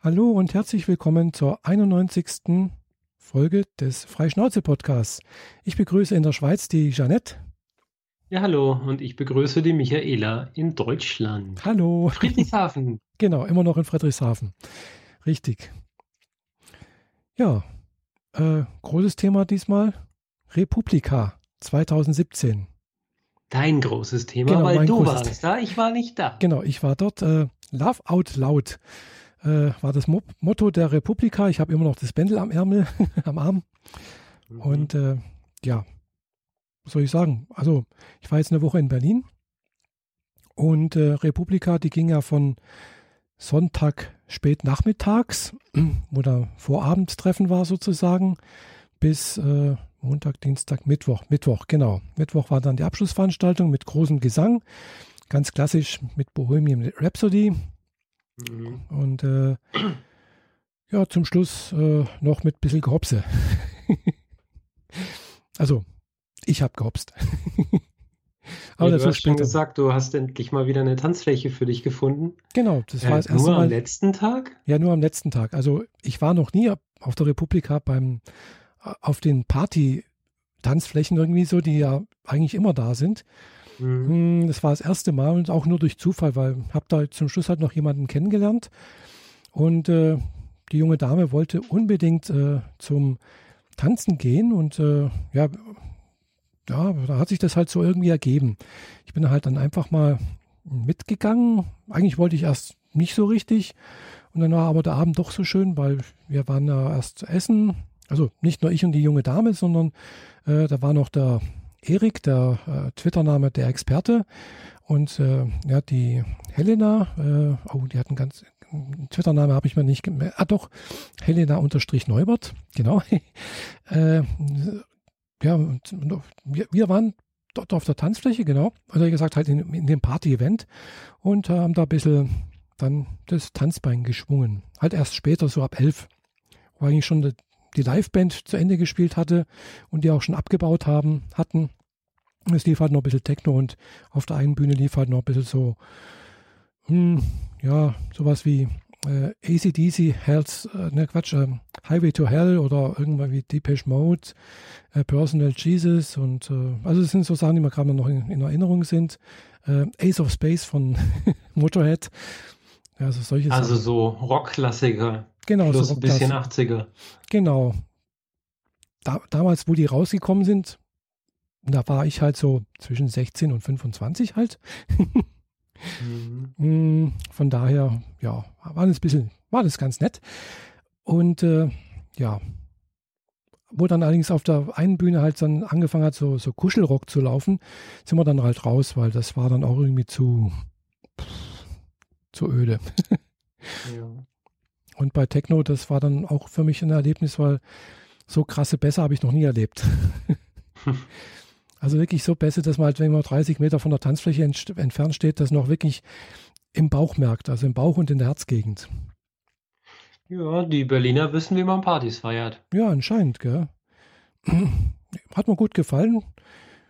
Hallo und herzlich willkommen zur 91. Folge des Freischnauze-Podcasts. Ich begrüße in der Schweiz die Jeanette. Ja, hallo und ich begrüße die Michaela in Deutschland. Hallo. Friedrichshafen. genau, immer noch in Friedrichshafen. Richtig. Ja, äh, großes Thema diesmal. Republika 2017. Dein großes Thema, Genau, weil du warst da, ich war nicht da. Genau, ich war dort. Äh, Love Out Loud äh, war das Mo Motto der Republika. Ich habe immer noch das Bändel am Ärmel, am Arm. Mhm. Und äh, ja, was soll ich sagen? Also, ich war jetzt eine Woche in Berlin und äh, Republika, die ging ja von Sonntag spät nachmittags, wo da Vorabendtreffen war sozusagen, bis äh, Montag, Dienstag, Mittwoch. Mittwoch, genau. Mittwoch war dann die Abschlussveranstaltung mit großem Gesang, ganz klassisch mit Bohemian Rhapsody Mhm. und äh, ja, zum Schluss äh, noch mit ein bisschen Gehopse. also, ich habe gehopst. Aber Ja, das du hast schon gesagt, du hast endlich mal wieder eine Tanzfläche für dich gefunden. Genau, das Äh, war das erste nur am Mal. letzten Tag? Ja, nur am letzten Tag. Also ich war noch nie auf der Republika beim auf den Party-Tanzflächen irgendwie so, die ja eigentlich immer da sind. Mhm. Hm, Das war das erste Mal und auch nur durch Zufall, weil ich habe da zum Schluss halt noch jemanden kennengelernt und äh, die junge Dame wollte unbedingt äh, zum Tanzen gehen und äh, ja, ja, da hat sich das halt so irgendwie ergeben. Ich bin halt dann einfach mal mitgegangen. Eigentlich wollte ich erst nicht so richtig und dann war aber der Abend doch so schön, weil wir waren ja erst essen. Also nicht nur ich und die junge Dame, sondern äh, da war noch der Erik, der äh, Twitter-Name der Experte und äh, ja, die Helena, äh, oh, die hat einen ganz Twitter-Name habe ich mir nicht gemerkt. Ah doch, Helena unterstrich Neubert, genau. äh, ja, und, und wir, wir waren dort auf der Tanzfläche, genau. Also wie gesagt, halt in, in dem Party-Event und haben da ein bisschen dann das Tanzbein geschwungen. Halt erst später, so ab elf, wo eigentlich schon die Liveband zu Ende gespielt hatte und die auch schon abgebaut haben, hatten. Es lief halt noch ein bisschen Techno und auf der einen Bühne lief halt noch ein bisschen so, hm, ja, sowas wie äh, ACDC, Hells, äh, ne Quatsch, ähm, Highway to Hell oder irgendwann wie Depeche Mode, äh, Personal Jesus und äh, also das sind so Sachen, die mir gerade noch in, in Erinnerung sind. Äh, Ace of Space von Motorhead. Ja, also solche Also Sachen. so Rockklassiker. Genau, plus so ein bisschen Rockklass- 80er. Genau. Da, damals, wo die rausgekommen sind, da war ich halt so zwischen 16 und 25 halt. Mhm. Mm, Von daher, ja, war das ein bisschen, war das ganz nett. Und äh, ja, wo dann allerdings auf der einen Bühne halt dann angefangen hat, so, so Kuschelrock zu laufen, sind wir dann halt raus, weil das war dann auch irgendwie zu, zu öde. Ja. Und bei Techno, das war dann auch für mich ein Erlebnis, weil so krasse Bässe habe ich noch nie erlebt. also wirklich so Bässe, dass man halt, wenn man 30 Meter von der Tanzfläche ent entfernt steht, das noch wirklich im Bauch merkt, also im Bauch und in der Herzgegend. ja, die Berliner wissen, wie man Partys feiert. Ja, anscheinend, gell. Hat mir gut gefallen.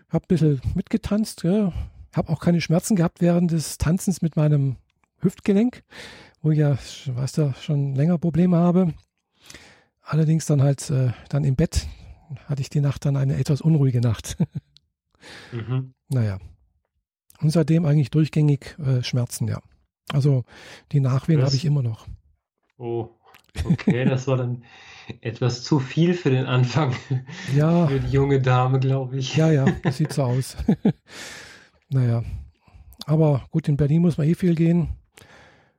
Hab ein bisschen mitgetanzt, gell. Hab auch keine Schmerzen gehabt während des Tanzens mit meinem Hüftgelenk, wo ich ja, weißt du, schon länger Probleme habe. Allerdings dann halt, äh, dann im Bett hatte ich die Nacht dann eine etwas unruhige Nacht. Mhm. naja. Und seitdem eigentlich durchgängig äh, Schmerzen, ja. Also die Nachwehen habe ich immer noch. Oh, okay, das war dann etwas zu viel für den Anfang. Ja, Für die junge Dame, glaube ich. Ja, ja, das sieht so aus. naja. Aber gut, in Berlin muss man eh viel gehen.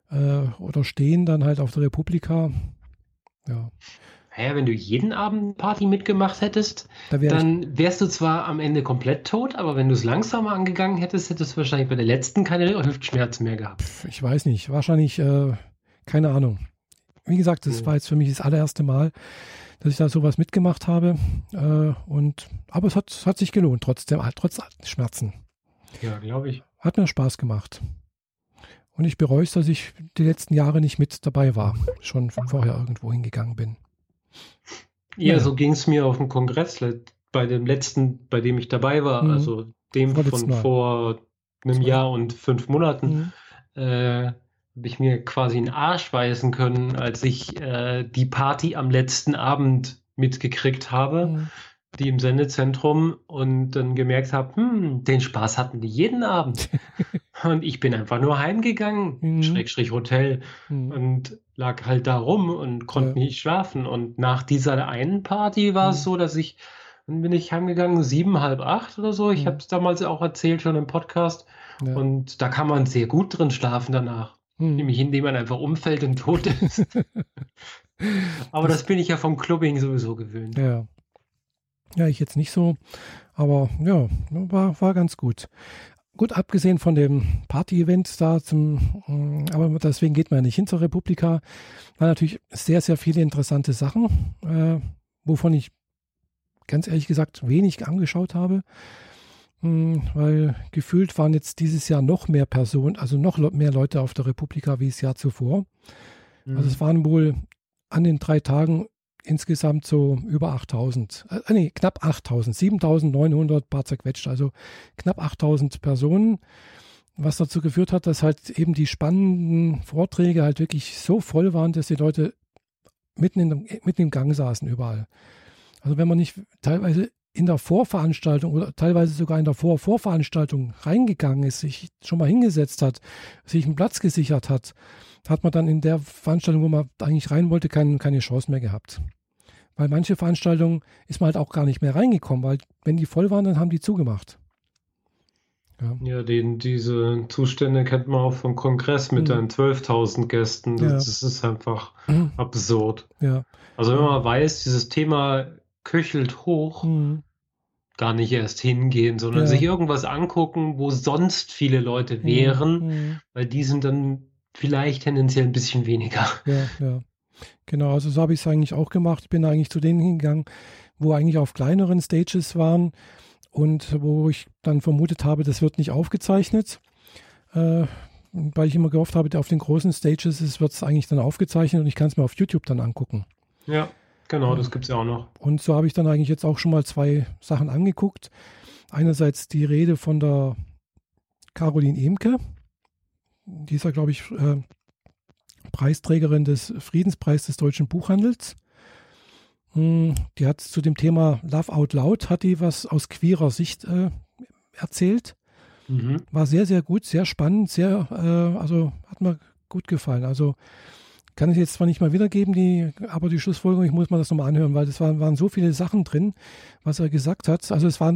Äh, oder stehen dann halt auf der Republika. Ja, Naja, wenn du jeden Abend Party mitgemacht hättest, ich. dann wärst du zwar am Ende komplett tot, aber wenn du es langsamer angegangen hättest, hättest du wahrscheinlich bei der letzten keine Hüftschmerzen mehr gehabt. Ich weiß nicht. Wahrscheinlich, äh, keine Ahnung. Wie gesagt, das Ja. war jetzt für mich das allererste Mal, dass ich da sowas mitgemacht habe. Äh, und, aber es hat, es hat sich gelohnt, trotzdem, trotz Schmerzen. Ja, glaube ich. Hat mir Spaß gemacht. Und ich bereue es, dass ich die letzten Jahre nicht mit dabei war. Schon vorher irgendwo hingegangen bin. Ja, Ja. so ging es mir auf dem Kongress bei dem letzten, bei dem ich dabei war, Mhm. also dem Vorletzten von Mal. vor einem Zwei. Jahr und fünf Monaten. Mhm. Äh, habe ich mir quasi einen Arsch weisen können, als ich äh, die Party am letzten Abend mitgekriegt habe, mhm. Die im Sendezentrum und dann gemerkt habe, hm, den Spaß hatten die jeden Abend. und ich bin einfach nur heimgegangen, mhm. Schrägstrich Hotel, mhm. und lag halt da rum und konnte ja. nicht schlafen. Und nach dieser einen Party war es mhm. so, dass ich, dann bin ich heimgegangen, sieben, halb acht oder so. Ich mhm. habe es damals auch erzählt schon im Podcast. Ja. Und da kann man sehr gut drin schlafen danach. Hm. Nämlich indem man einfach umfällt und tot ist. aber das, das, bin ich ja vom Clubbing sowieso gewöhnt. Ja. Ja, ich jetzt nicht so. Aber ja, war, war ganz gut. Gut, abgesehen von dem Party-Event da zum, hm, aber deswegen geht man ja nicht hin zur Republika, war natürlich sehr, sehr viele interessante Sachen, äh, wovon ich ganz ehrlich gesagt wenig angeschaut habe. Hm, weil gefühlt waren jetzt dieses Jahr noch mehr Personen, also noch mehr Leute auf der Republika wie das Jahr zuvor. Mhm. Also es waren wohl an den drei Tagen insgesamt so über 8000, äh, nee, knapp 8000, 7900 paar zerquetscht, also knapp 8000 Personen, was dazu geführt hat, dass halt eben die spannenden Vorträge halt wirklich so voll waren, dass die Leute mitten, in, mitten im Gang saßen überall. Also wenn man nicht teilweise in der Vorveranstaltung oder teilweise sogar in der Vor-Vorveranstaltung reingegangen ist, sich schon mal hingesetzt hat, sich einen Platz gesichert hat, hat man dann in der Veranstaltung, wo man eigentlich rein wollte, kein, keine Chance mehr gehabt. Weil manche Veranstaltungen ist man halt auch gar nicht mehr reingekommen, weil wenn die voll waren, dann haben die zugemacht. Ja, ja den, diese Zustände kennt man auch vom Kongress mit mhm. den 12.000 Gästen. Das, ja. das ist einfach mhm. absurd. Ja. Also wenn man weiß, dieses Thema köchelt hoch, mhm gar nicht erst hingehen, sondern ja. sich irgendwas angucken, wo sonst viele Leute mhm, wären, mhm. weil die sind dann vielleicht tendenziell ein bisschen weniger. Ja, ja. Genau, also so habe ich es eigentlich auch gemacht. Ich bin eigentlich zu denen hingegangen, wo eigentlich auf kleineren Stages waren und wo ich dann vermutet habe, das wird nicht aufgezeichnet. Äh, weil ich immer gehofft habe, auf den großen Stages wird es eigentlich dann aufgezeichnet und ich kann es mir auf YouTube dann angucken. Ja. Genau, das gibt es ja auch noch. Und so habe ich dann eigentlich jetzt auch schon mal zwei Sachen angeguckt. Einerseits die Rede von der Caroline Emke, die ist ja, glaube ich, äh, Preisträgerin des Friedenspreises des deutschen Buchhandels. Hm, die hat zu dem Thema Love Out Loud, hat die was aus queerer Sicht äh, erzählt. Mhm. War sehr, sehr gut, sehr spannend, sehr, äh, also hat mir gut gefallen. Also kann ich jetzt zwar nicht mal wiedergeben, die, aber die Schlussfolgerung, ich muss mal das nochmal anhören, weil es waren, waren so viele Sachen drin, was er gesagt hat. Also es war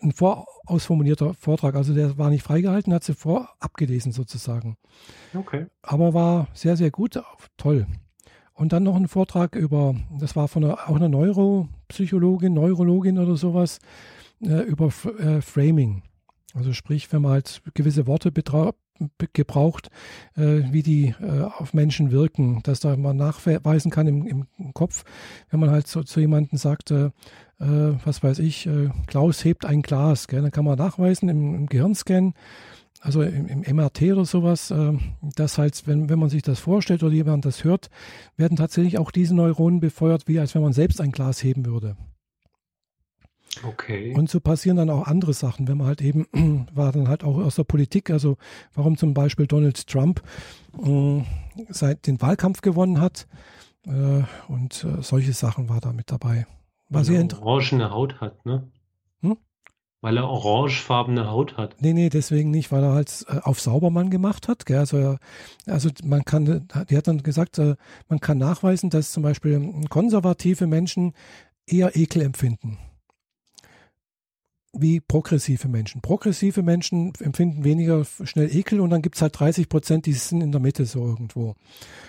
ein, vorausformulierter Vortrag, also der war nicht freigehalten, hat sie vorabgelesen sozusagen. Okay. Aber war sehr, sehr gut, toll. Und dann noch ein Vortrag über, das war von einer, auch einer Neuropsychologin, Neurologin oder sowas, äh, über äh, Framing. Also sprich, wenn man halt gewisse Worte gebraucht, äh, wie die äh, auf Menschen wirken, dass da man nachweisen kann im, im Kopf, wenn man halt so, zu jemandem sagt, äh, was weiß ich, äh, Klaus hebt ein Glas, gell? dann kann man nachweisen im, im Gehirnscan, also im, im, MRT oder sowas, äh, dass halt, wenn, wenn man sich das vorstellt oder jemand das hört, werden tatsächlich auch diese Neuronen befeuert, wie als wenn man selbst ein Glas heben würde. Okay. Und so passieren dann auch andere Sachen, wenn man halt eben, war dann halt auch aus der Politik, also warum zum Beispiel Donald Trump äh, seit den Wahlkampf gewonnen hat äh, und äh, solche Sachen war da mit dabei. War Weil er orangene Haut hat, ne? Hm? Weil er orangefarbene Haut hat. Nee, nee, deswegen nicht, weil er halt äh, auf Saubermann gemacht hat. Gell? Also, er, also man kann, die hat dann gesagt, äh, man kann nachweisen, dass zum Beispiel konservative Menschen eher Ekel empfinden wie progressive Menschen. Progressive Menschen empfinden weniger schnell Ekel und dann gibt es halt 30 Prozent, die sind in der Mitte so irgendwo.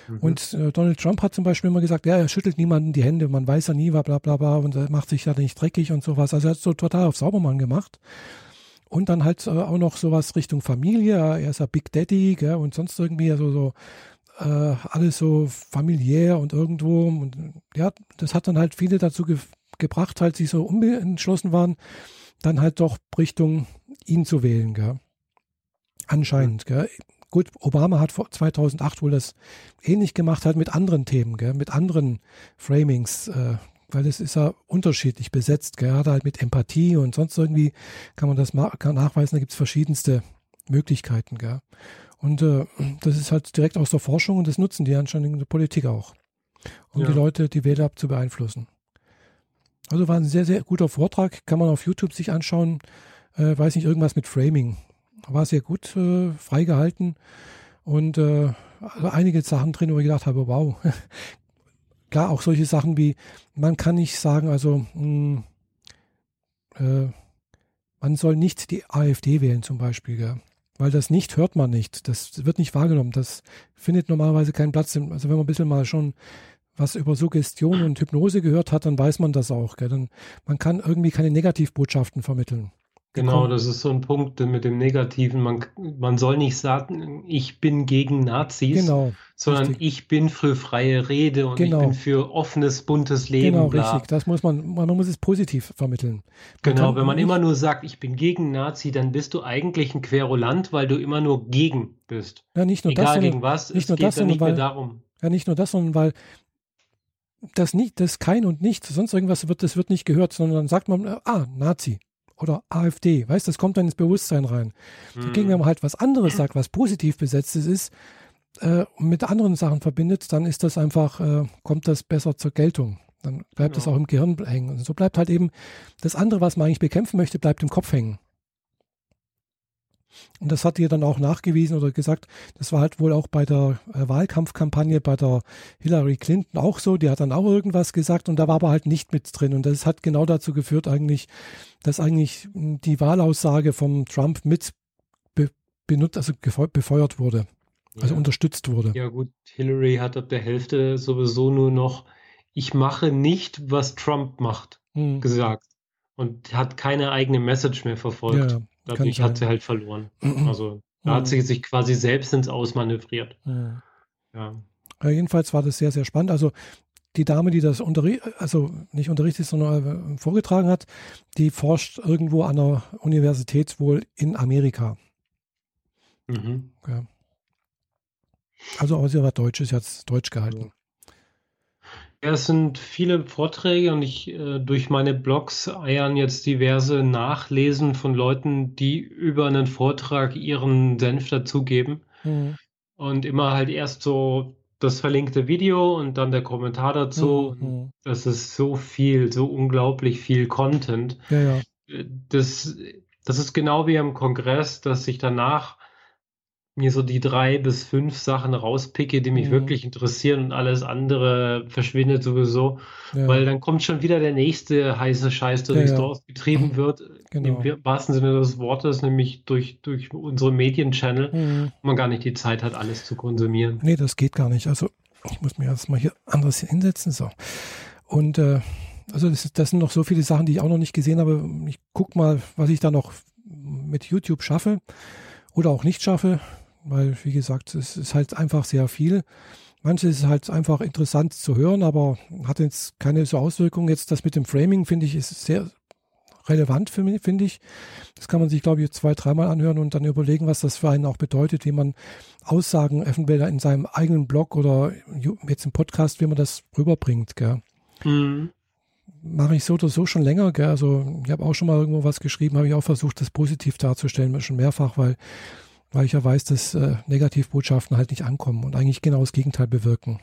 Mhm. Und äh, Donald Trump hat zum Beispiel immer gesagt, ja, er schüttelt niemanden die Hände, man weiß ja nie, bla bla bla und er macht sich ja nicht dreckig und sowas. Also er hat so total auf Saubermann gemacht. Und dann halt äh, auch noch sowas Richtung Familie, er ist ja Big Daddy gell, und sonst irgendwie, also so äh, alles so familiär und irgendwo. Und ja, das hat dann halt viele dazu ge gebracht, halt, sie so unentschlossen waren, dann halt doch Richtung ihn zu wählen. Gell? Anscheinend. Gell? Gut, Obama hat 2008 wohl das ähnlich gemacht, halt mit anderen Themen, gell? mit anderen Framings, äh, weil es ist ja unterschiedlich besetzt. Gerade halt mit Empathie und sonst irgendwie kann man das nachweisen, da gibt es verschiedenste Möglichkeiten. Gell? Und äh, das ist halt direkt aus der Forschung und das nutzen die anscheinend in der Politik auch, um ja. die Leute, die Wähler zu beeinflussen. Also war ein sehr, sehr guter Vortrag, kann man auf YouTube sich anschauen. Äh, weiß nicht, irgendwas mit Framing. War sehr gut äh, freigehalten und äh, also einige Sachen drin, wo ich gedacht habe, wow. Klar, auch solche Sachen wie, man kann nicht sagen, also mh, hm, äh, man soll nicht die AfD wählen zum Beispiel, gell? weil das nicht hört man nicht, das wird nicht wahrgenommen, das findet normalerweise keinen Platz. Also wenn man ein bisschen mal schon was über Suggestion und Hypnose gehört hat, dann weiß man das auch. Gell? Dann, man kann irgendwie keine Negativbotschaften vermitteln. Genau, das ist so ein Punkt mit dem Negativen. Man, man soll nicht sagen, ich bin gegen Nazis, genau, sondern richtig. ich bin für freie Rede und genau. ich bin für offenes, buntes Leben. Genau, bla. richtig. Das muss man, man muss es positiv vermitteln. Man genau, wenn man immer nur sagt, ich bin gegen Nazi, dann bist du eigentlich ein Querulant, weil du immer nur gegen bist. Ja, nicht nur Egal das, sondern, gegen was, nicht es nur geht das, dann nicht weil, mehr darum. Ja, nicht nur das, sondern weil das nicht, das kein und nichts, sonst irgendwas wird, das wird nicht gehört, sondern dann sagt man, ah, Nazi oder AfD, weißt, das kommt dann ins Bewusstsein rein. Mhm. Dagegen, wenn man halt was anderes sagt, was positiv besetztes ist, äh, mit anderen Sachen verbindet, dann ist das einfach, äh, kommt das besser zur Geltung. Dann bleibt es genau. auch im Gehirn hängen. Und so bleibt halt eben das andere, was man eigentlich bekämpfen möchte, bleibt im Kopf hängen. Und das hat ihr dann auch nachgewiesen oder gesagt, das war halt wohl auch bei der äh, Wahlkampfkampagne bei der Hillary Clinton auch so. Die hat dann auch irgendwas gesagt und da war aber halt nicht mit drin. Und das hat genau dazu geführt eigentlich, dass eigentlich hm, die Wahlaussage vom Trump mit be benutzt, also befeuert wurde. Also ja. unterstützt wurde. Ja gut, Hillary hat ab der Hälfte sowieso nur noch, ich mache nicht, was Trump macht, hm. gesagt. Und hat keine eigene Message mehr verfolgt. Ja, Dadurch hat sie halt verloren. Also da hat sie sich quasi selbst ins Ausmanövriert. Ja. ja. Jedenfalls war das sehr, sehr spannend. Also die Dame, die das unterrichtet, also nicht unterrichtet, sondern äh, vorgetragen hat, die forscht irgendwo an der Universität wohl in Amerika. Mhm. Ja. Also aber sie war Deutsch, ist jetzt Deutsch gehalten. Ja, es sind viele Vorträge und ich äh, durch meine Blogs eiern jetzt diverse Nachlesen von Leuten, die über einen Vortrag ihren Senf dazugeben. Mhm. Und immer halt erst so das verlinkte Video und dann der Kommentar dazu. Mhm. Das ist so viel, so unglaublich viel Content. Ja, ja. Äh, das, das ist genau wie am Kongress, dass sich danach mir so die drei bis fünf Sachen rauspicke, die mich mhm. wirklich interessieren und alles andere verschwindet sowieso, ja. weil dann kommt schon wieder der nächste heiße Scheiß, der ja, durchs ja. Dorf getrieben mhm. wird, genau. im wahrsten Sinne des Wortes, nämlich durch, durch unsere Medienchannel, mhm. wo man gar nicht die Zeit hat, alles zu konsumieren. Nee, das geht gar nicht. Also ich muss mir jetzt mal hier anders hinsetzen. So. Und äh, also das, das sind noch so viele Sachen, die ich auch noch nicht gesehen habe. Ich gucke mal, was ich da noch mit YouTube schaffe oder auch nicht schaffe weil, wie gesagt, es ist halt einfach sehr viel. Manches ist halt einfach interessant zu hören, aber hat jetzt keine so Auswirkungen. Jetzt das mit dem Framing, finde ich, ist sehr relevant für mich, finde ich. Das kann man sich, glaube ich, zwei, dreimal anhören und dann überlegen, was das für einen auch bedeutet, wie man Aussagen entweder in seinem eigenen Blog oder jetzt im Podcast, wie man das rüberbringt. Gell. Mhm. Mache ich so oder so schon länger. Gell. Also ich habe auch schon mal irgendwo was geschrieben, habe ich auch versucht, das positiv darzustellen, schon mehrfach, weil weil ich ja weiß, dass äh, Negativbotschaften halt nicht ankommen und eigentlich genau das Gegenteil bewirken.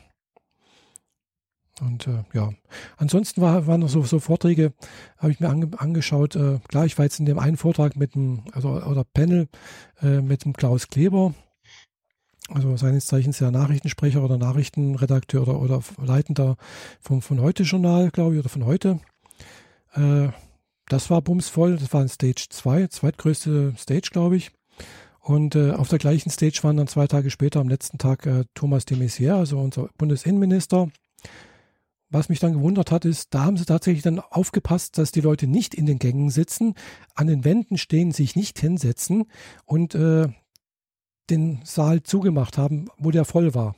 Und äh, ja, ansonsten war, waren noch so, so Vorträge, habe ich mir ange, angeschaut. Äh, klar, ich war jetzt in dem einen Vortrag mit dem, also oder Panel äh, mit dem Klaus Kleber, also seines Zeichens ja Nachrichtensprecher oder Nachrichtenredakteur oder, oder Leitender vom von heute Journal, glaube ich, oder von heute. Äh, das war bumsvoll, das war ein Stage 2, zweitgrößte Stage, glaube ich. Und äh, auf der gleichen Stage waren dann zwei Tage später am letzten Tag äh, Thomas de Maizière, also unser Bundesinnenminister. Was mich dann gewundert hat, ist, da haben sie tatsächlich dann aufgepasst, dass die Leute nicht in den Gängen sitzen, an den Wänden stehen, sich nicht hinsetzen und äh, den Saal zugemacht haben, wo der voll war.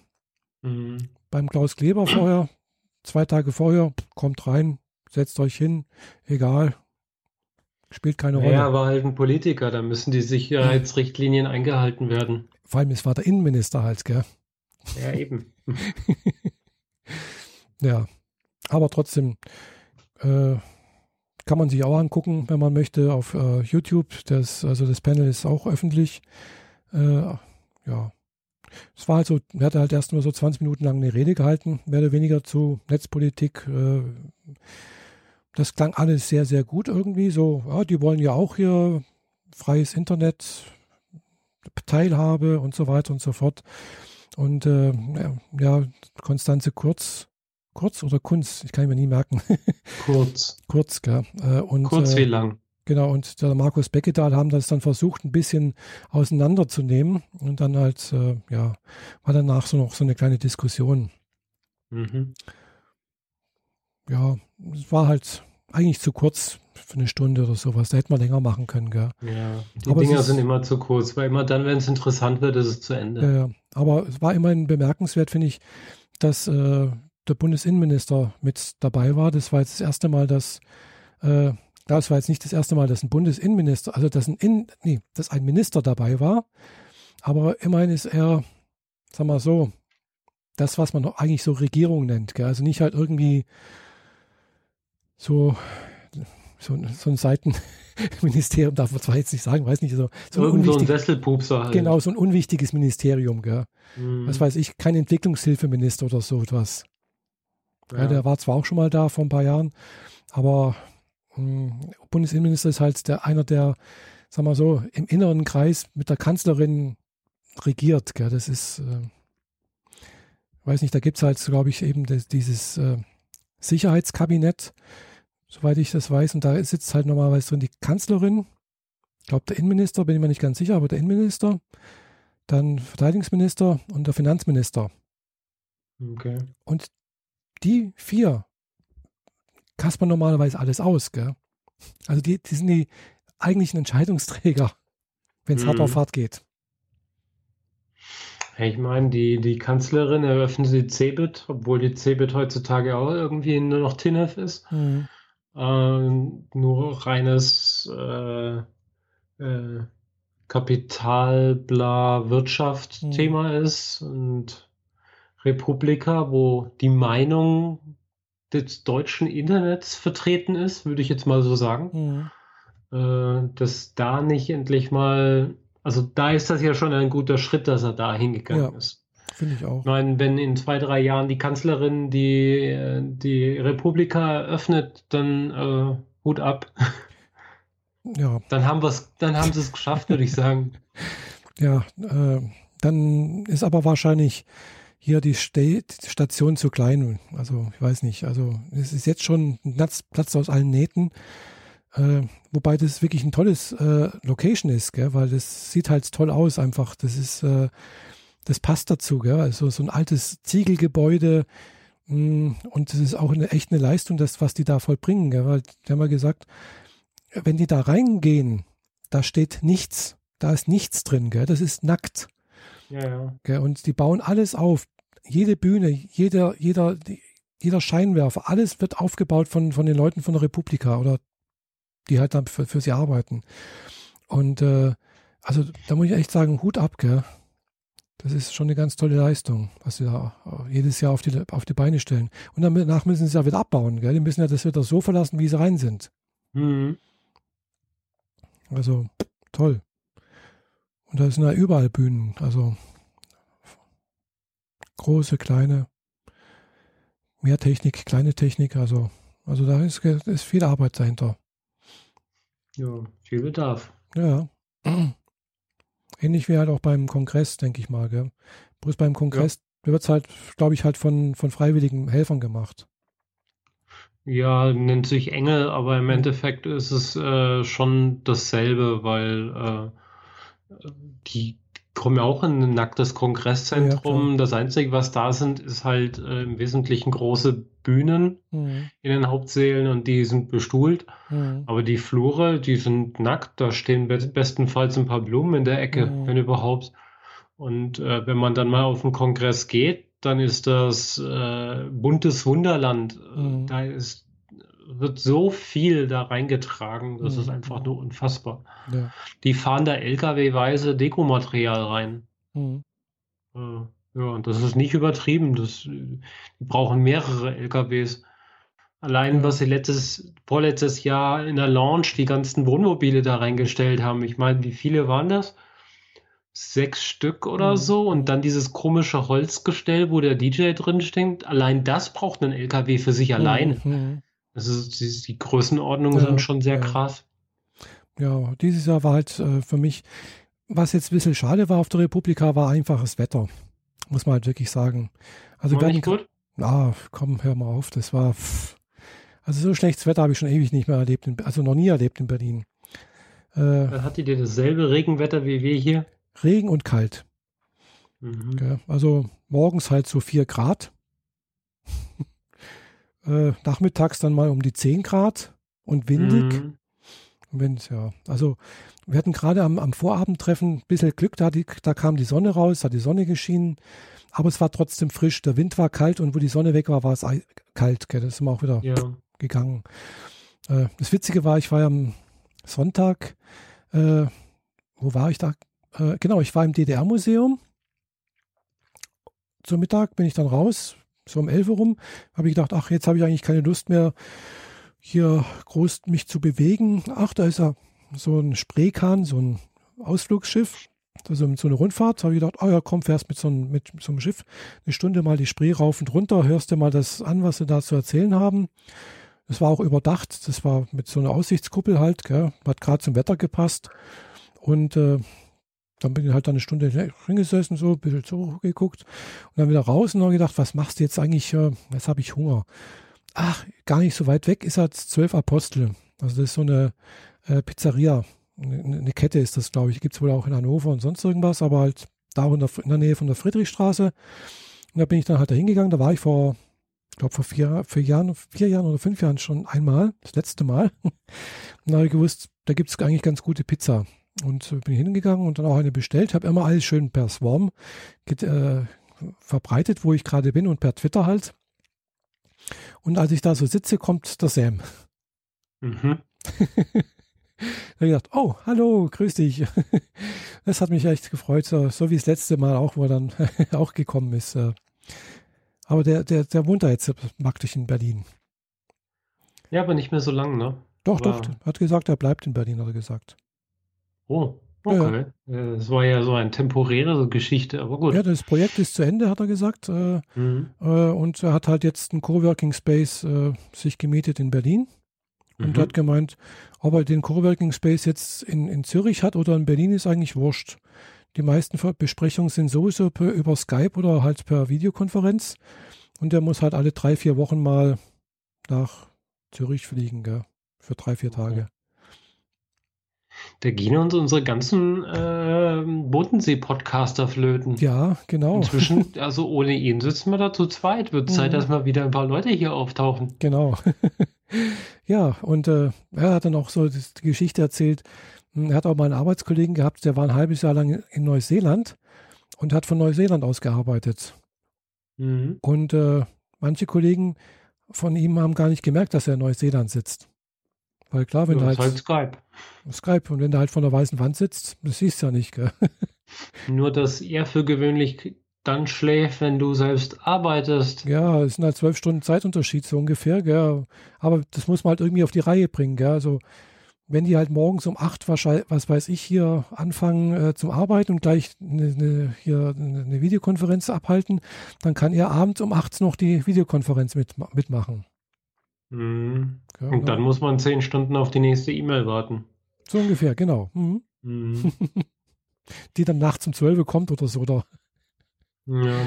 Mhm. Beim Klaus Kleber vorher, zwei Tage vorher, kommt rein, setzt euch hin, egal, Spielt keine Rolle. Ja, aber halt ein Politiker, da müssen die Sicherheitsrichtlinien eingehalten werden. Vor allem, es war der Innenminister halt, gell? Ja, eben. ja, aber trotzdem äh, kann man sich auch angucken, wenn man möchte, auf äh, YouTube. Das, also das Panel ist auch öffentlich. Äh, ja, es war halt so, er hatte halt erst mal so 20 Minuten lang eine Rede gehalten, mehr oder weniger zu Netzpolitik. Äh, das klang alles sehr, sehr gut irgendwie. So, ja, die wollen ja auch hier freies Internet, Teilhabe und so weiter und so fort. Und äh, ja, Konstanze Kurz, Kurz oder Kunz, ich kann mir nie merken. Kurz. Kurz, gell. Äh, und, Kurz wie lang. Genau, und der Markus Beckedahl haben das dann versucht, ein bisschen auseinanderzunehmen. Und dann halt, äh, ja, war danach so noch so eine kleine Diskussion. Mhm. Ja, es war halt eigentlich zu kurz für eine Stunde oder sowas. Da hätte man länger machen können, gell? Ja, die aber Dinger ist, sind immer zu kurz, weil immer dann, wenn es interessant wird, ist es zu Ende. Ja, ja. Aber es war immerhin bemerkenswert, finde ich, dass äh, der Bundesinnenminister mit dabei war. Das war jetzt das erste Mal, dass äh, das war jetzt nicht das erste Mal, dass ein Bundesinnenminister, also dass ein, In, nee, dass ein Minister dabei war. Aber immerhin ist er, sag mal so, das, was man eigentlich so Regierung nennt. Gell? Also nicht halt irgendwie so, so, so ein Seitenministerium, darf man zwar jetzt nicht sagen, weiß nicht, so, so, ein, so ein Sesselpupser halt. Genau, so ein unwichtiges Ministerium. Gell? Mhm. Was weiß ich, kein Entwicklungshilfeminister oder so etwas. Ja. Ja, der war zwar auch schon mal da vor ein paar Jahren, aber hm, Bundesinnenminister ist halt der, einer, der, sag mal so, im inneren Kreis mit der Kanzlerin regiert. Gell? Das ist, äh, weiß nicht, da gibt es halt, glaube ich, eben das, dieses äh, Sicherheitskabinett, soweit ich das weiß. Und da sitzt halt normalerweise drin die Kanzlerin, ich glaube der Innenminister, bin ich mir nicht ganz sicher, aber der Innenminister, dann Verteidigungsminister und der Finanzminister. Okay. Und die vier kaspern normalerweise alles aus, gell? Also die, die sind die eigentlichen Entscheidungsträger, wenn es mhm. hart auf hart geht. Ich meine, die, die Kanzlerin eröffnet die CeBIT, obwohl die CeBIT heutzutage auch irgendwie nur noch TINF ist. Mhm. Ähm, nur reines äh, äh, Kapital, bla, Wirtschaft-Thema mhm. ist und Republika, wo die Meinung des deutschen Internets vertreten ist, würde ich jetzt mal so sagen. Mhm. Äh, dass da nicht endlich mal, also da ist das ja schon ein guter Schritt, dass er da hingegangen ja, ist. Finde ich auch. Ich meine, wenn in zwei, drei Jahren die Kanzlerin die, die Republika eröffnet, dann äh, Hut ab. Ja. Dann haben, wir's, dann haben sie es geschafft, würde ich sagen. Ja, äh, dann ist aber wahrscheinlich hier die Station zu klein. Also ich weiß nicht. Also es ist jetzt schon ein Platz, Platz aus allen Nähten. Äh, wobei das wirklich ein tolles äh, Location ist, gell? weil das sieht halt toll aus einfach. Das ist, äh, das passt dazu, gell? Also so ein altes Ziegelgebäude mh, mm, und das ist auch eine echt eine Leistung, das, was die da vollbringen, gell? weil die haben ja gesagt, wenn die da reingehen, da steht nichts, da ist nichts drin, gell? das ist nackt. Ja, ja. Und die bauen alles auf. Jede Bühne, jeder, jeder, jeder Scheinwerfer, alles wird aufgebaut von, von den Leuten von der Republika oder die halt dann für, für sie arbeiten. Und äh, also da muss ich echt sagen, Hut ab, gell? Das ist schon eine ganz tolle Leistung, was sie da jedes Jahr auf die, auf die Beine stellen. Und danach müssen sie es ja wieder abbauen, gell? Die müssen ja das wieder so verlassen, wie sie rein sind. Mhm. Also, toll. Und da sind ja überall Bühnen, also große, kleine, mehr Technik, kleine Technik, also, also da ist, ist viel Arbeit dahinter. Ja, viel Bedarf. Ja. Ähnlich wie halt auch beim Kongress, denke ich mal. Gell? Bloß beim Kongress ja. wird es halt, glaube ich, halt von, von freiwilligen Helfern gemacht. Ja, nennt sich Engel, aber im Endeffekt ist es äh, schon dasselbe, weil äh, die kommen ja auch in ein nacktes Kongresszentrum. Ja, das Einzige, was da sind, ist halt äh, im Wesentlichen große Bühnen mhm. in den Hauptsälen und die sind bestuhlt. Mhm. Aber die Flure, die sind nackt. Da stehen be bestenfalls ein paar Blumen in der Ecke, mhm. wenn überhaupt. Und äh, wenn man dann mal auf den Kongress geht, dann ist das äh, buntes Wunderland. Mhm. Da ist wird so viel da reingetragen, das mhm. ist einfach nur unfassbar. Ja. Die fahren da LKW-weise Dekomaterial rein. Mhm. Äh, ja, und das ist nicht übertrieben. Das, die brauchen mehrere LKWs. Allein, ja. was sie letztes, vorletztes Jahr in der Launch die ganzen Wohnmobile da reingestellt haben. Ich meine, wie viele waren das? sechs Stück oder Mhm. so und dann dieses komische Holzgestell, wo der DJ drin steht. Allein das braucht ein LKW für sich alleine. Mhm. Ist, die, die Größenordnungen Ja, sind schon sehr ja. krass. Ja, dieses Jahr war halt äh, für mich, was jetzt ein bisschen schade war auf der Republika, war einfaches Wetter. Muss man halt wirklich sagen. Also War nicht gut? Ah, komm, hör mal auf. Das war. pff. Also so schlechtes Wetter habe ich schon ewig nicht mehr erlebt, in, also noch nie erlebt in Berlin. Äh, Dann hattet ihr dasselbe Regenwetter wie wir hier? Regen und kalt. Mhm. Gell? Also morgens halt so 4 Grad. Äh, nachmittags dann mal um die 10 Grad und windig. Mhm. Wind, ja. Also wir hatten gerade am, am Vorabendtreffen ein bisschen Glück, da, die, da kam die Sonne raus, hat die Sonne geschienen, aber es war trotzdem frisch. Der Wind war kalt und wo die Sonne weg war, war es kalt. Gell? Das ist immer auch wieder Ja. gegangen. Äh, das Witzige war, ich war ja am Sonntag, äh, wo war ich da? Äh, genau, ich war im DDR-Museum. Zum Mittag bin ich dann raus, so um 11 Uhr rum, habe ich gedacht, ach, jetzt habe ich eigentlich keine Lust mehr, hier groß mich zu bewegen. Ach, da ist ja so ein Spreekahn, so ein Ausflugsschiff, also so eine Rundfahrt. habe ich gedacht, ah ja, komm, fährst mit so, einem, mit so einem Schiff eine Stunde mal die Spree rauf und runter, hörst dir mal das an, was sie da zu erzählen haben. Das war auch überdacht, das war mit so einer Aussichtskuppel halt, gell? hat gerade zum Wetter gepasst. Und äh, dann bin ich halt dann eine Stunde hingesessen, so ein bisschen zurückgeguckt und dann wieder raus und habe gedacht, was machst du jetzt eigentlich? Äh, jetzt habe ich Hunger. Ach, gar nicht so weit weg ist halt zwölf Apostel. Also das ist so eine äh, Pizzeria. Eine, eine Kette ist das, glaube ich. Gibt es wohl auch in Hannover und sonst irgendwas, aber halt da in der, in der Nähe von der Friedrichstraße. Und da bin ich dann halt da hingegangen. Da war ich vor, ich glaube vor vier, vier Jahren, vier Jahren oder fünf Jahren schon einmal, das letzte Mal. Und da habe ich gewusst, da gibt es eigentlich ganz gute Pizza. Und äh, bin hingegangen und dann auch eine bestellt. Habe immer alles schön per Swarm get, äh, verbreitet, wo ich gerade bin und per Twitter halt. Und als ich da so sitze, kommt der Sam. Mhm. Da gedacht, oh, hallo, grüß dich. Das hat mich echt gefreut, so, so wie das letzte Mal auch, wo er dann auch gekommen ist. äh. Aber der, der, der wohnt da jetzt praktisch in Berlin. Ja, aber nicht mehr so lang, ne? Doch, Wow. doch, hat gesagt, er bleibt in Berlin, hat er gesagt. Oh, Ja, ja. okay. Äh, Es war ja so eine temporäre Geschichte, aber gut. Ja, das Projekt ist zu Ende, hat er gesagt. Äh, Mhm. äh, und er hat halt jetzt einen Coworking Space sich gemietet in Berlin. Und Mhm. hat gemeint, ob er den Coworking Space jetzt in, in Zürich hat oder in Berlin, ist eigentlich wurscht. Die meisten Besprechungen sind sowieso per, über Skype oder halt per Videokonferenz. Und er muss halt alle drei, vier Wochen mal nach Zürich fliegen, gell? Für drei, vier Tage. Da gehen uns unsere ganzen äh, Bodensee-Podcaster flöten. Ja, genau. Inzwischen, also ohne ihn sitzen wir da zu zweit. Wird Zeit, Mhm. dass mal wieder ein paar Leute hier auftauchen. Genau. ja, und äh, er hat dann auch so die Geschichte erzählt. Er hat auch mal einen Arbeitskollegen gehabt, der war ein halbes Jahr lang in Neuseeland und hat von Neuseeland aus gearbeitet. Mhm. Und äh, manche Kollegen von ihm haben gar nicht gemerkt, dass er in Neuseeland sitzt. Weil klar, wenn Ja, du halt, halt Skype. Skype und wenn du halt von der weißen Wand sitzt, das siehst du ja nicht. Gell? Nur, dass er für gewöhnlich dann schläft, wenn du selbst arbeitest. Ja, es sind halt zwölf Stunden Zeitunterschied so ungefähr. Gell? Aber das muss man halt irgendwie auf die Reihe bringen. Gell? Also wenn die halt morgens um acht wahrscheinlich, was weiß ich, hier anfangen äh, zum Arbeiten und gleich eine, eine, hier eine eine Videokonferenz abhalten, dann kann er abends um acht noch die Videokonferenz mit, mitmachen. Mhm. Gell? Und dann muss man zehn Stunden auf die nächste E-Mail warten. so ungefähr, genau. Mhm. Mhm. Die dann nachts um zwölf kommt oder so. Oder? Ja.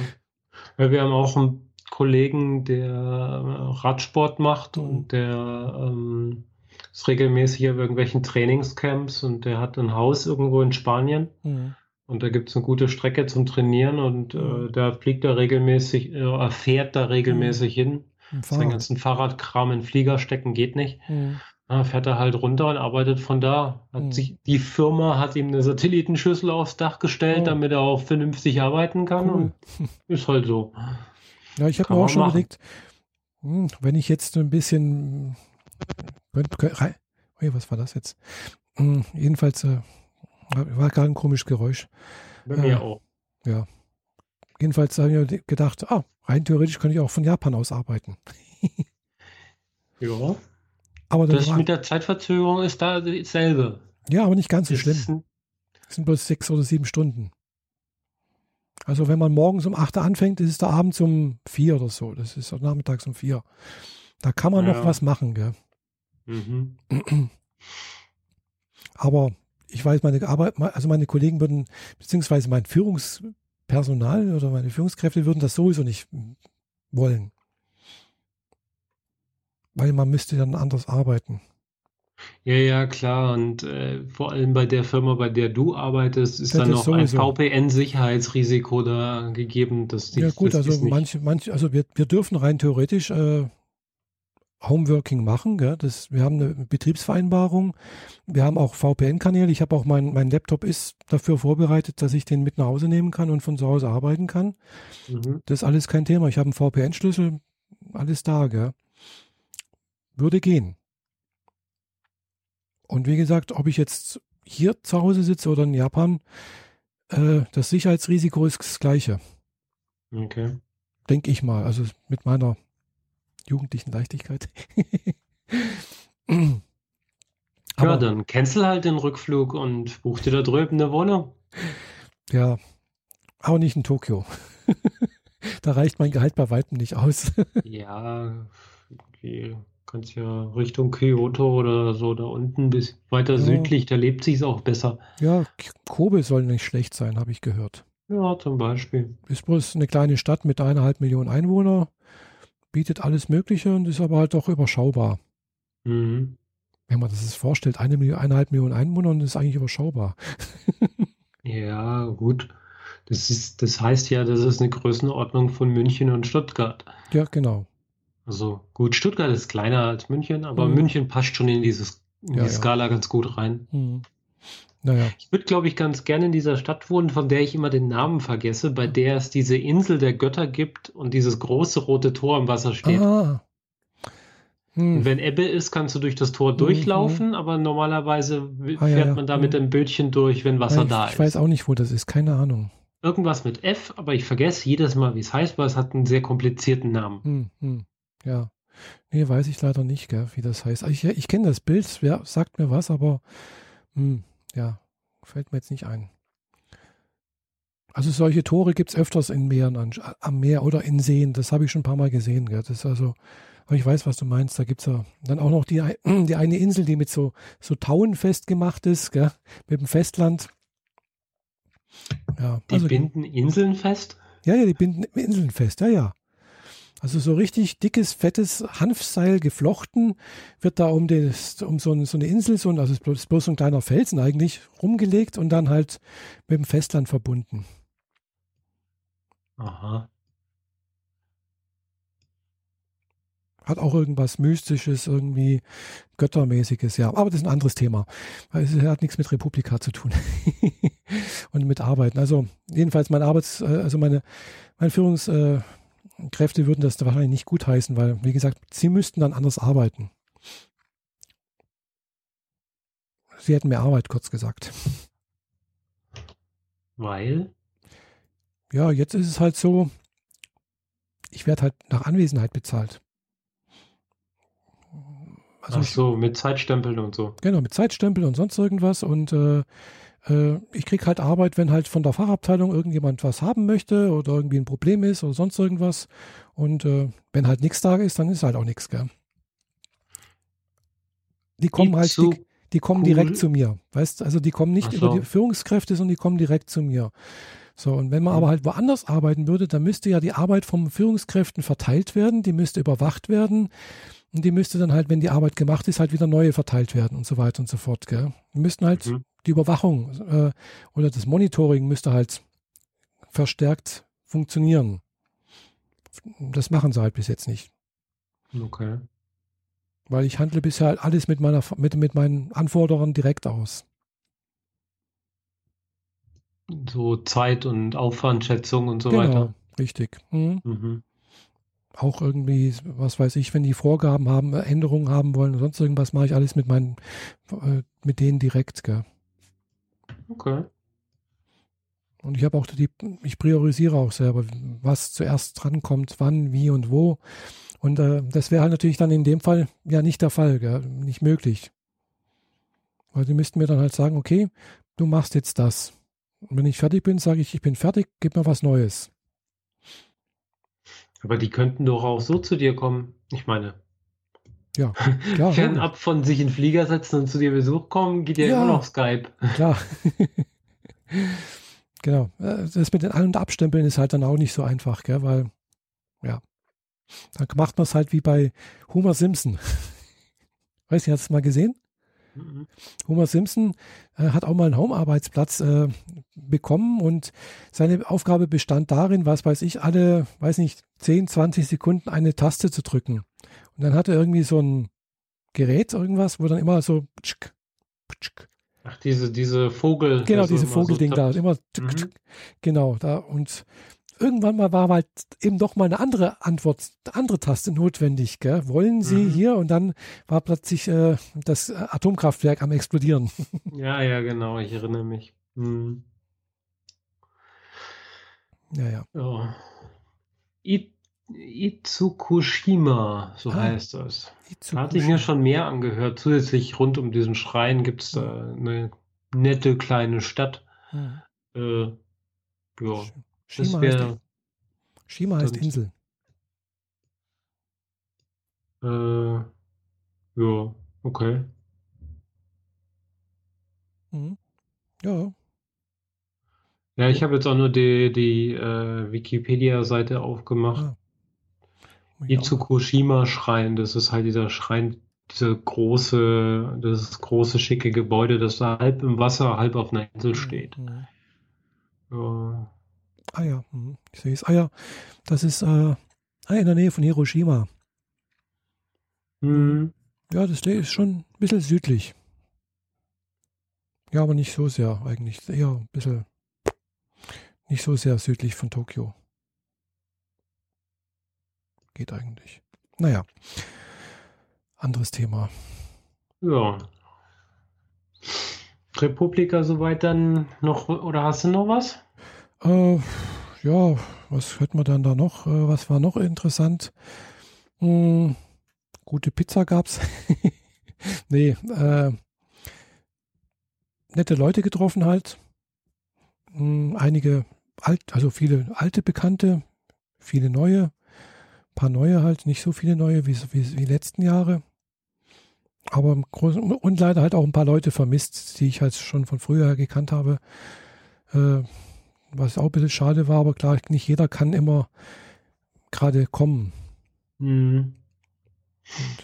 Weil wir haben auch einen Kollegen, der äh, Radsport macht Mhm. und der ähm, ist regelmäßig auf irgendwelchen Trainingscamps und der hat ein Haus irgendwo in Spanien Mhm. und da gibt es eine gute Strecke zum Trainieren und Mhm. äh, da fliegt er regelmäßig, äh, er fährt da regelmäßig hin. Fahrrad. ganzen Fahrradkram in Flieger stecken geht nicht. Mhm. Da fährt er halt runter und arbeitet von da. Mhm. sich, die Firma hat ihm eine Satellitenschüssel aufs Dach gestellt, Oh. damit er auch vernünftig arbeiten kann. Cool. Und ist halt so. Ja, ich habe mir auch schon machen. überlegt, hm, wenn ich jetzt ein bisschen. Was war das jetzt? Hm, jedenfalls äh, war gerade ein komisches Geräusch. Bei Ja. mir auch. Jedenfalls habe ich mir gedacht, ah, rein theoretisch könnte ich auch von Japan aus arbeiten. Ja. Aber Das war, mit der Zeitverzögerung ist da dasselbe. ja, aber nicht ganz so Das schlimm. Es sind bloß sechs oder sieben Stunden. Also wenn man morgens um 8 Uhr anfängt, ist es da abends um 4 oder so. Das ist nachmittags um 4. Da kann man ja. noch was machen, gell? Mhm. Aber ich weiß, meine Arbeit, also meine Kollegen würden, beziehungsweise mein Führungspersonal oder meine Führungskräfte würden das sowieso nicht wollen. Weil man müsste dann anders arbeiten. Ja, ja, klar. Und äh, vor allem bei der Firma, bei der du arbeitest, ist das dann noch ein VPN-Sicherheitsrisiko da gegeben. Dass die, ja gut, also manche, manche, also wir, wir dürfen rein theoretisch äh, Homeworking machen. Gell? Das, wir haben eine Betriebsvereinbarung. Wir haben auch VPN-Kanäle. Ich habe auch mein, mein Laptop ist dafür vorbereitet, dass ich den mit nach Hause nehmen kann und von zu Hause arbeiten kann. Mhm. Das ist alles kein Thema. Ich habe einen VPN-Schlüssel, alles da. Gell? Würde gehen. Und wie gesagt, ob ich jetzt hier zu Hause sitze oder in Japan, äh, das Sicherheitsrisiko ist das gleiche. Okay. Denke ich mal. Also mit meiner jugendlichen Leichtigkeit. ja, dann cancel halt den Rückflug und buch dir da drüben eine Wohnung. Ja, aber nicht in Tokio. da reicht mein Gehalt bei weitem nicht aus. ja, okay. Kannst ja Richtung Kyoto oder so da unten bis weiter ja. südlich, da lebt sich auch besser. Ja, Kobe soll nicht schlecht sein, habe ich gehört. Ja, zum Beispiel. Ist bloß eine kleine Stadt mit eineinhalb Millionen Einwohnern bietet alles Mögliche und ist aber halt auch überschaubar. Mhm. Wenn man das sich vorstellt, eine Million, eineinhalb Millionen Einwohner und ist eigentlich überschaubar. ja, gut. Das, ist, das heißt ja, das ist eine Größenordnung von München und Stuttgart. Ja, genau. Also gut, Stuttgart ist kleiner als München, aber mhm. München passt schon in, dieses, in ja, die Skala ganz gut rein. Mhm. Naja. Ich würde, glaube ich, ganz gerne in dieser Stadt wohnen, von der ich immer den Namen vergesse, bei der es diese Insel der Götter gibt und dieses große rote Tor im Wasser steht. Ah. Hm. Wenn Ebbe ist, kannst du durch das Tor mhm. durchlaufen, mhm. aber normalerweise ah, fährt ja, ja. man da mit dem Bötchen durch, wenn Wasser ich, da ist. Ich weiß auch nicht, wo das ist, keine Ahnung. Irgendwas mit F, aber ich vergesse jedes Mal, wie es heißt, weil es hat einen sehr komplizierten Namen. Hm, hm. Ja. Nee, weiß ich leider nicht, gell, wie das heißt. Ich, ich kenne das Bild, wer sagt mir was, aber hm, ja, fällt mir jetzt nicht ein. Also solche Tore gibt es öfters in Meeren, am Meer oder in Seen. Das habe ich schon ein paar Mal gesehen. Gell. Das ist also, aber ich weiß, was du meinst. Da gibt es ja dann auch noch die, die eine Insel, die mit so, so Tauen festgemacht ist, gell, mit dem Festland. Ja, die also, binden Inseln fest? Ja, ja, die binden Inseln fest, ja, ja. Also so richtig dickes, fettes Hanfseil geflochten, wird da um, das, um so, eine, so eine Insel, so, also es ist bloß so ein kleiner Felsen eigentlich, rumgelegt und dann halt mit dem Festland verbunden. Aha. Hat auch irgendwas Mystisches, irgendwie Göttermäßiges, ja. Aber das ist ein anderes Thema. Es hat nichts mit Republika zu tun. und mit Arbeiten. Also, jedenfalls mein Arbeits-, äh, also meine, mein Führungs-, äh, Kräfte würden das wahrscheinlich nicht gutheißen, weil, wie gesagt, sie müssten dann anders arbeiten. Sie hätten mehr Arbeit, kurz gesagt. Weil? Ja, jetzt ist es halt so, ich werde halt nach Anwesenheit bezahlt. Also Ach so, mit Zeitstempeln und so. Genau, mit Zeitstempeln und sonst irgendwas. Und äh, äh, ich kriege halt Arbeit, wenn halt von der Fachabteilung irgendjemand was haben möchte oder irgendwie ein Problem ist oder sonst irgendwas. Und äh, wenn halt nichts da ist, dann ist halt auch nichts, gell? Die kommen halt, so die, die, kommen cool. direkt zu mir. Weißt also die kommen nicht so. über die Führungskräfte, sondern die kommen direkt zu mir. So, und wenn man aber halt woanders arbeiten würde, dann müsste ja die Arbeit von Führungskräften verteilt werden, die müsste überwacht werden. Und die müsste dann halt, wenn die Arbeit gemacht ist, halt wieder neue verteilt werden und so weiter und so fort. Gell? Wir müssten halt mhm die Überwachung äh, oder das Monitoring müsste halt verstärkt funktionieren. Das machen sie halt bis jetzt nicht. Okay. Weil ich handle bisher halt alles mit meiner mit, mit meinen Anforderungen direkt aus. So Zeit- und Aufwandschätzung und so genau, weiter. Richtig. Mhm. Mhm. Auch irgendwie, was weiß ich, wenn die Vorgaben haben, Änderungen haben wollen, sonst irgendwas, mache ich alles mit meinen, äh, mit denen direkt. Gell? Okay. Und ich habe auch die, ich priorisiere auch selber, was zuerst drankommt, wann, wie und wo. Und äh, das wäre halt natürlich dann in dem Fall ja nicht der Fall, gell? nicht möglich. Weil sie müssten mir dann halt sagen, okay, du machst jetzt das. Und wenn ich fertig bin, sage ich, ich bin fertig, gib mir was Neues. Aber die könnten doch auch so zu dir kommen. Ich meine, ja, klar. Fernab von sich in den Flieger setzen und zu dir Besuch kommen, geht ja, ja immer noch Skype. Klar. genau. Äh, das mit den An- und Abstempeln ist halt dann auch nicht so einfach, gell? weil, ja. Dann macht man es halt wie bei Homer Simpson. Weißt du, hast du es mal gesehen? Mhm. Homer Simpson äh, hat auch mal einen Home-Arbeitsplatz äh, bekommen und seine Aufgabe bestand darin, was weiß ich, alle, weiß nicht, 10, 20 Sekunden eine Taste zu drücken. Und dann hat er irgendwie so ein Gerät, irgendwas, wo dann immer so. Ptschk, ptschk. Ach, diese, diese Vogel. Genau, diese Vogelding so da. Immer. Tschk, mhm. Genau, da. Und irgendwann mal war halt eben doch mal eine andere Antwort, eine andere Taste notwendig. Gell? Wollen Sie mhm. hier? Und dann war plötzlich äh, das Atomkraftwerk am explodieren. Ja, ja, genau, ich erinnere mich. Mhm. Ja, ja. ja. Itsukushima, so ah, heißt das. Da hatte ich mir schon mehr angehört. Zusätzlich rund um diesen Schrein gibt es da eine nette kleine Stadt. Hm. Äh, ja, Shima das wäre. Shima heißt Insel. Äh, ja, okay. Mhm. Ja. Ja, ich habe jetzt auch nur die, die äh, Wikipedia-Seite aufgemacht. Ah. Itsukushima-Schrein, das ist halt dieser Schrein, dieser große, das große, schicke Gebäude, das da halb im Wasser, halb auf einer Insel steht. Mhm. Ja. Ah ja, mhm. ich sehe es. Ah ja, das ist äh, ah, in der Nähe von Hiroshima. Mhm. Ja, das ist schon ein bisschen südlich. Ja, aber nicht so sehr eigentlich. Eher ein bisschen nicht so sehr südlich von Tokio. Geht eigentlich. Naja, anderes Thema. Ja. Republika soweit dann noch, oder hast du noch was? Äh, ja, was hört man dann da noch? Äh, was war noch interessant? Hm, gute Pizza gab's. nee, äh, nette Leute getroffen halt. Hm, einige alt, also viele alte Bekannte, viele neue paar neue halt, nicht so viele neue wie, wie, wie letzten Jahre. Aber im Großen und leider halt auch ein paar Leute vermisst, die ich halt schon von früher gekannt habe. Äh, was auch ein bisschen schade war, aber klar, nicht jeder kann immer gerade kommen. Mhm.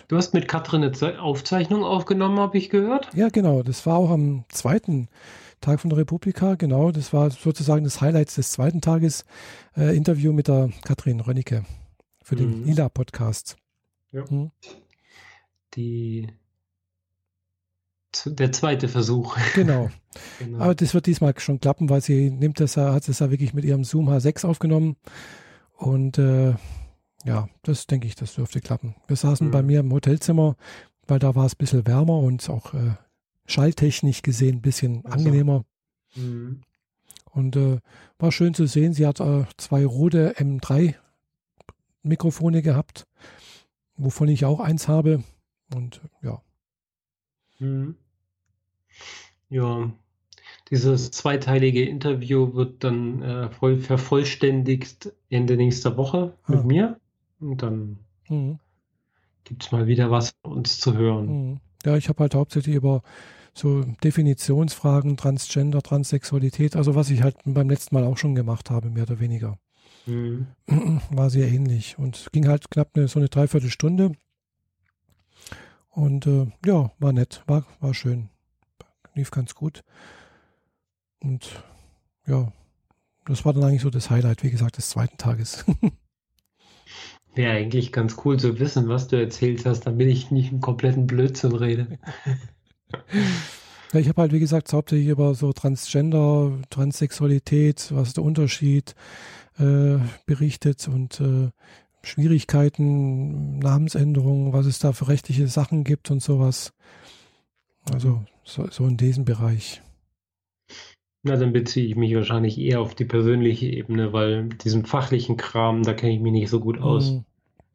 Du hast mit Katrin eine Aufzeichnung aufgenommen, habe ich gehört? Ja, genau. Das war auch am zweiten Tag von der Republika. Genau, das war sozusagen das Highlight des zweiten Tages. Äh, Interview mit der Katrin Rönnecke für den mhm. Lila-Podcast. Ja. Mhm. Die der zweite Versuch. Genau. genau. Aber das wird diesmal schon klappen, weil sie nimmt das, hat es ja wirklich mit ihrem Zoom H6 aufgenommen. Und äh, ja, das denke ich, das dürfte klappen. Wir saßen mhm. bei mir im Hotelzimmer, weil da war es ein bisschen wärmer und auch äh, schalltechnisch gesehen ein bisschen also. angenehmer. Mhm. Und äh, war schön zu sehen. Sie hat äh, zwei rote M3 Mikrofone gehabt, wovon ich auch eins habe. Und ja. Mhm. Ja, dieses zweiteilige Interview wird dann äh, voll vervollständigt Ende nächster Woche ah. mit mir. Und dann mhm. gibt es mal wieder was für uns zu hören. Mhm. Ja, ich habe halt hauptsächlich über so Definitionsfragen, Transgender, Transsexualität, also was ich halt beim letzten Mal auch schon gemacht habe, mehr oder weniger. Mhm. War sehr ähnlich und ging halt knapp eine, so eine Dreiviertelstunde. Und äh, ja, war nett, war, war schön. Lief ganz gut. Und ja, das war dann eigentlich so das Highlight, wie gesagt, des zweiten Tages. Wäre eigentlich ganz cool zu wissen, was du erzählt hast, damit ich nicht einen kompletten Blödsinn rede. Ja, ich habe halt, wie gesagt, hauptsächlich über so Transgender, Transsexualität, was ist der Unterschied, äh, berichtet und äh, Schwierigkeiten, Namensänderungen, was es da für rechtliche Sachen gibt und sowas. Also so, so in diesem Bereich. Na, dann beziehe ich mich wahrscheinlich eher auf die persönliche Ebene, weil diesem fachlichen Kram, da kenne ich mich nicht so gut aus. Mhm.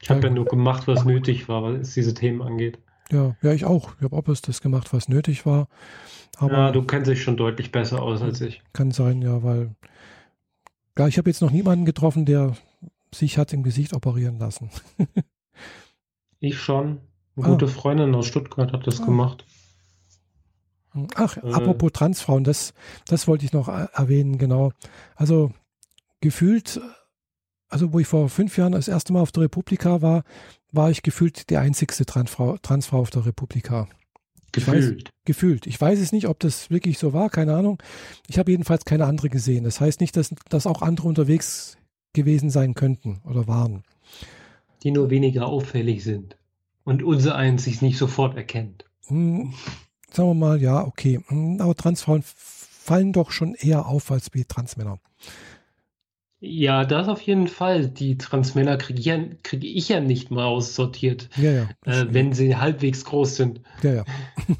Ich habe ja, ja nur gemacht, was nötig war, was diese Themen angeht. Ja, ja, ich auch. Ich habe auch das gemacht, was nötig war. Aber ja, du kennst dich schon deutlich besser aus als ich. Kann sein, ja, weil ja, ich habe jetzt noch niemanden getroffen, der sich hat im Gesicht operieren lassen. ich schon. Eine ah. gute Freundin aus Stuttgart hat das ah. gemacht. Ach, äh. apropos Transfrauen, das, das wollte ich noch erwähnen, genau. Also gefühlt, also wo ich vor fünf Jahren das erste Mal auf der Republika war, war ich gefühlt die einzigste Transfrau, Transfrau auf der Republika. Gefühlt. Ich weiß, gefühlt. Ich weiß es nicht, ob das wirklich so war, keine Ahnung. Ich habe jedenfalls keine andere gesehen. Das heißt nicht, dass, dass auch andere unterwegs gewesen sein könnten oder waren. Die nur weniger auffällig sind und unser eins sich nicht sofort erkennt. Hm, sagen wir mal, ja, okay. Hm, aber Transfrauen fallen doch schon eher auf als wie Transmänner. Ja, das auf jeden Fall. Die Transmänner kriege ich, ja, krieg ich ja nicht mal aussortiert, ja, ja, äh, wenn sie halbwegs groß sind. Ja, ja.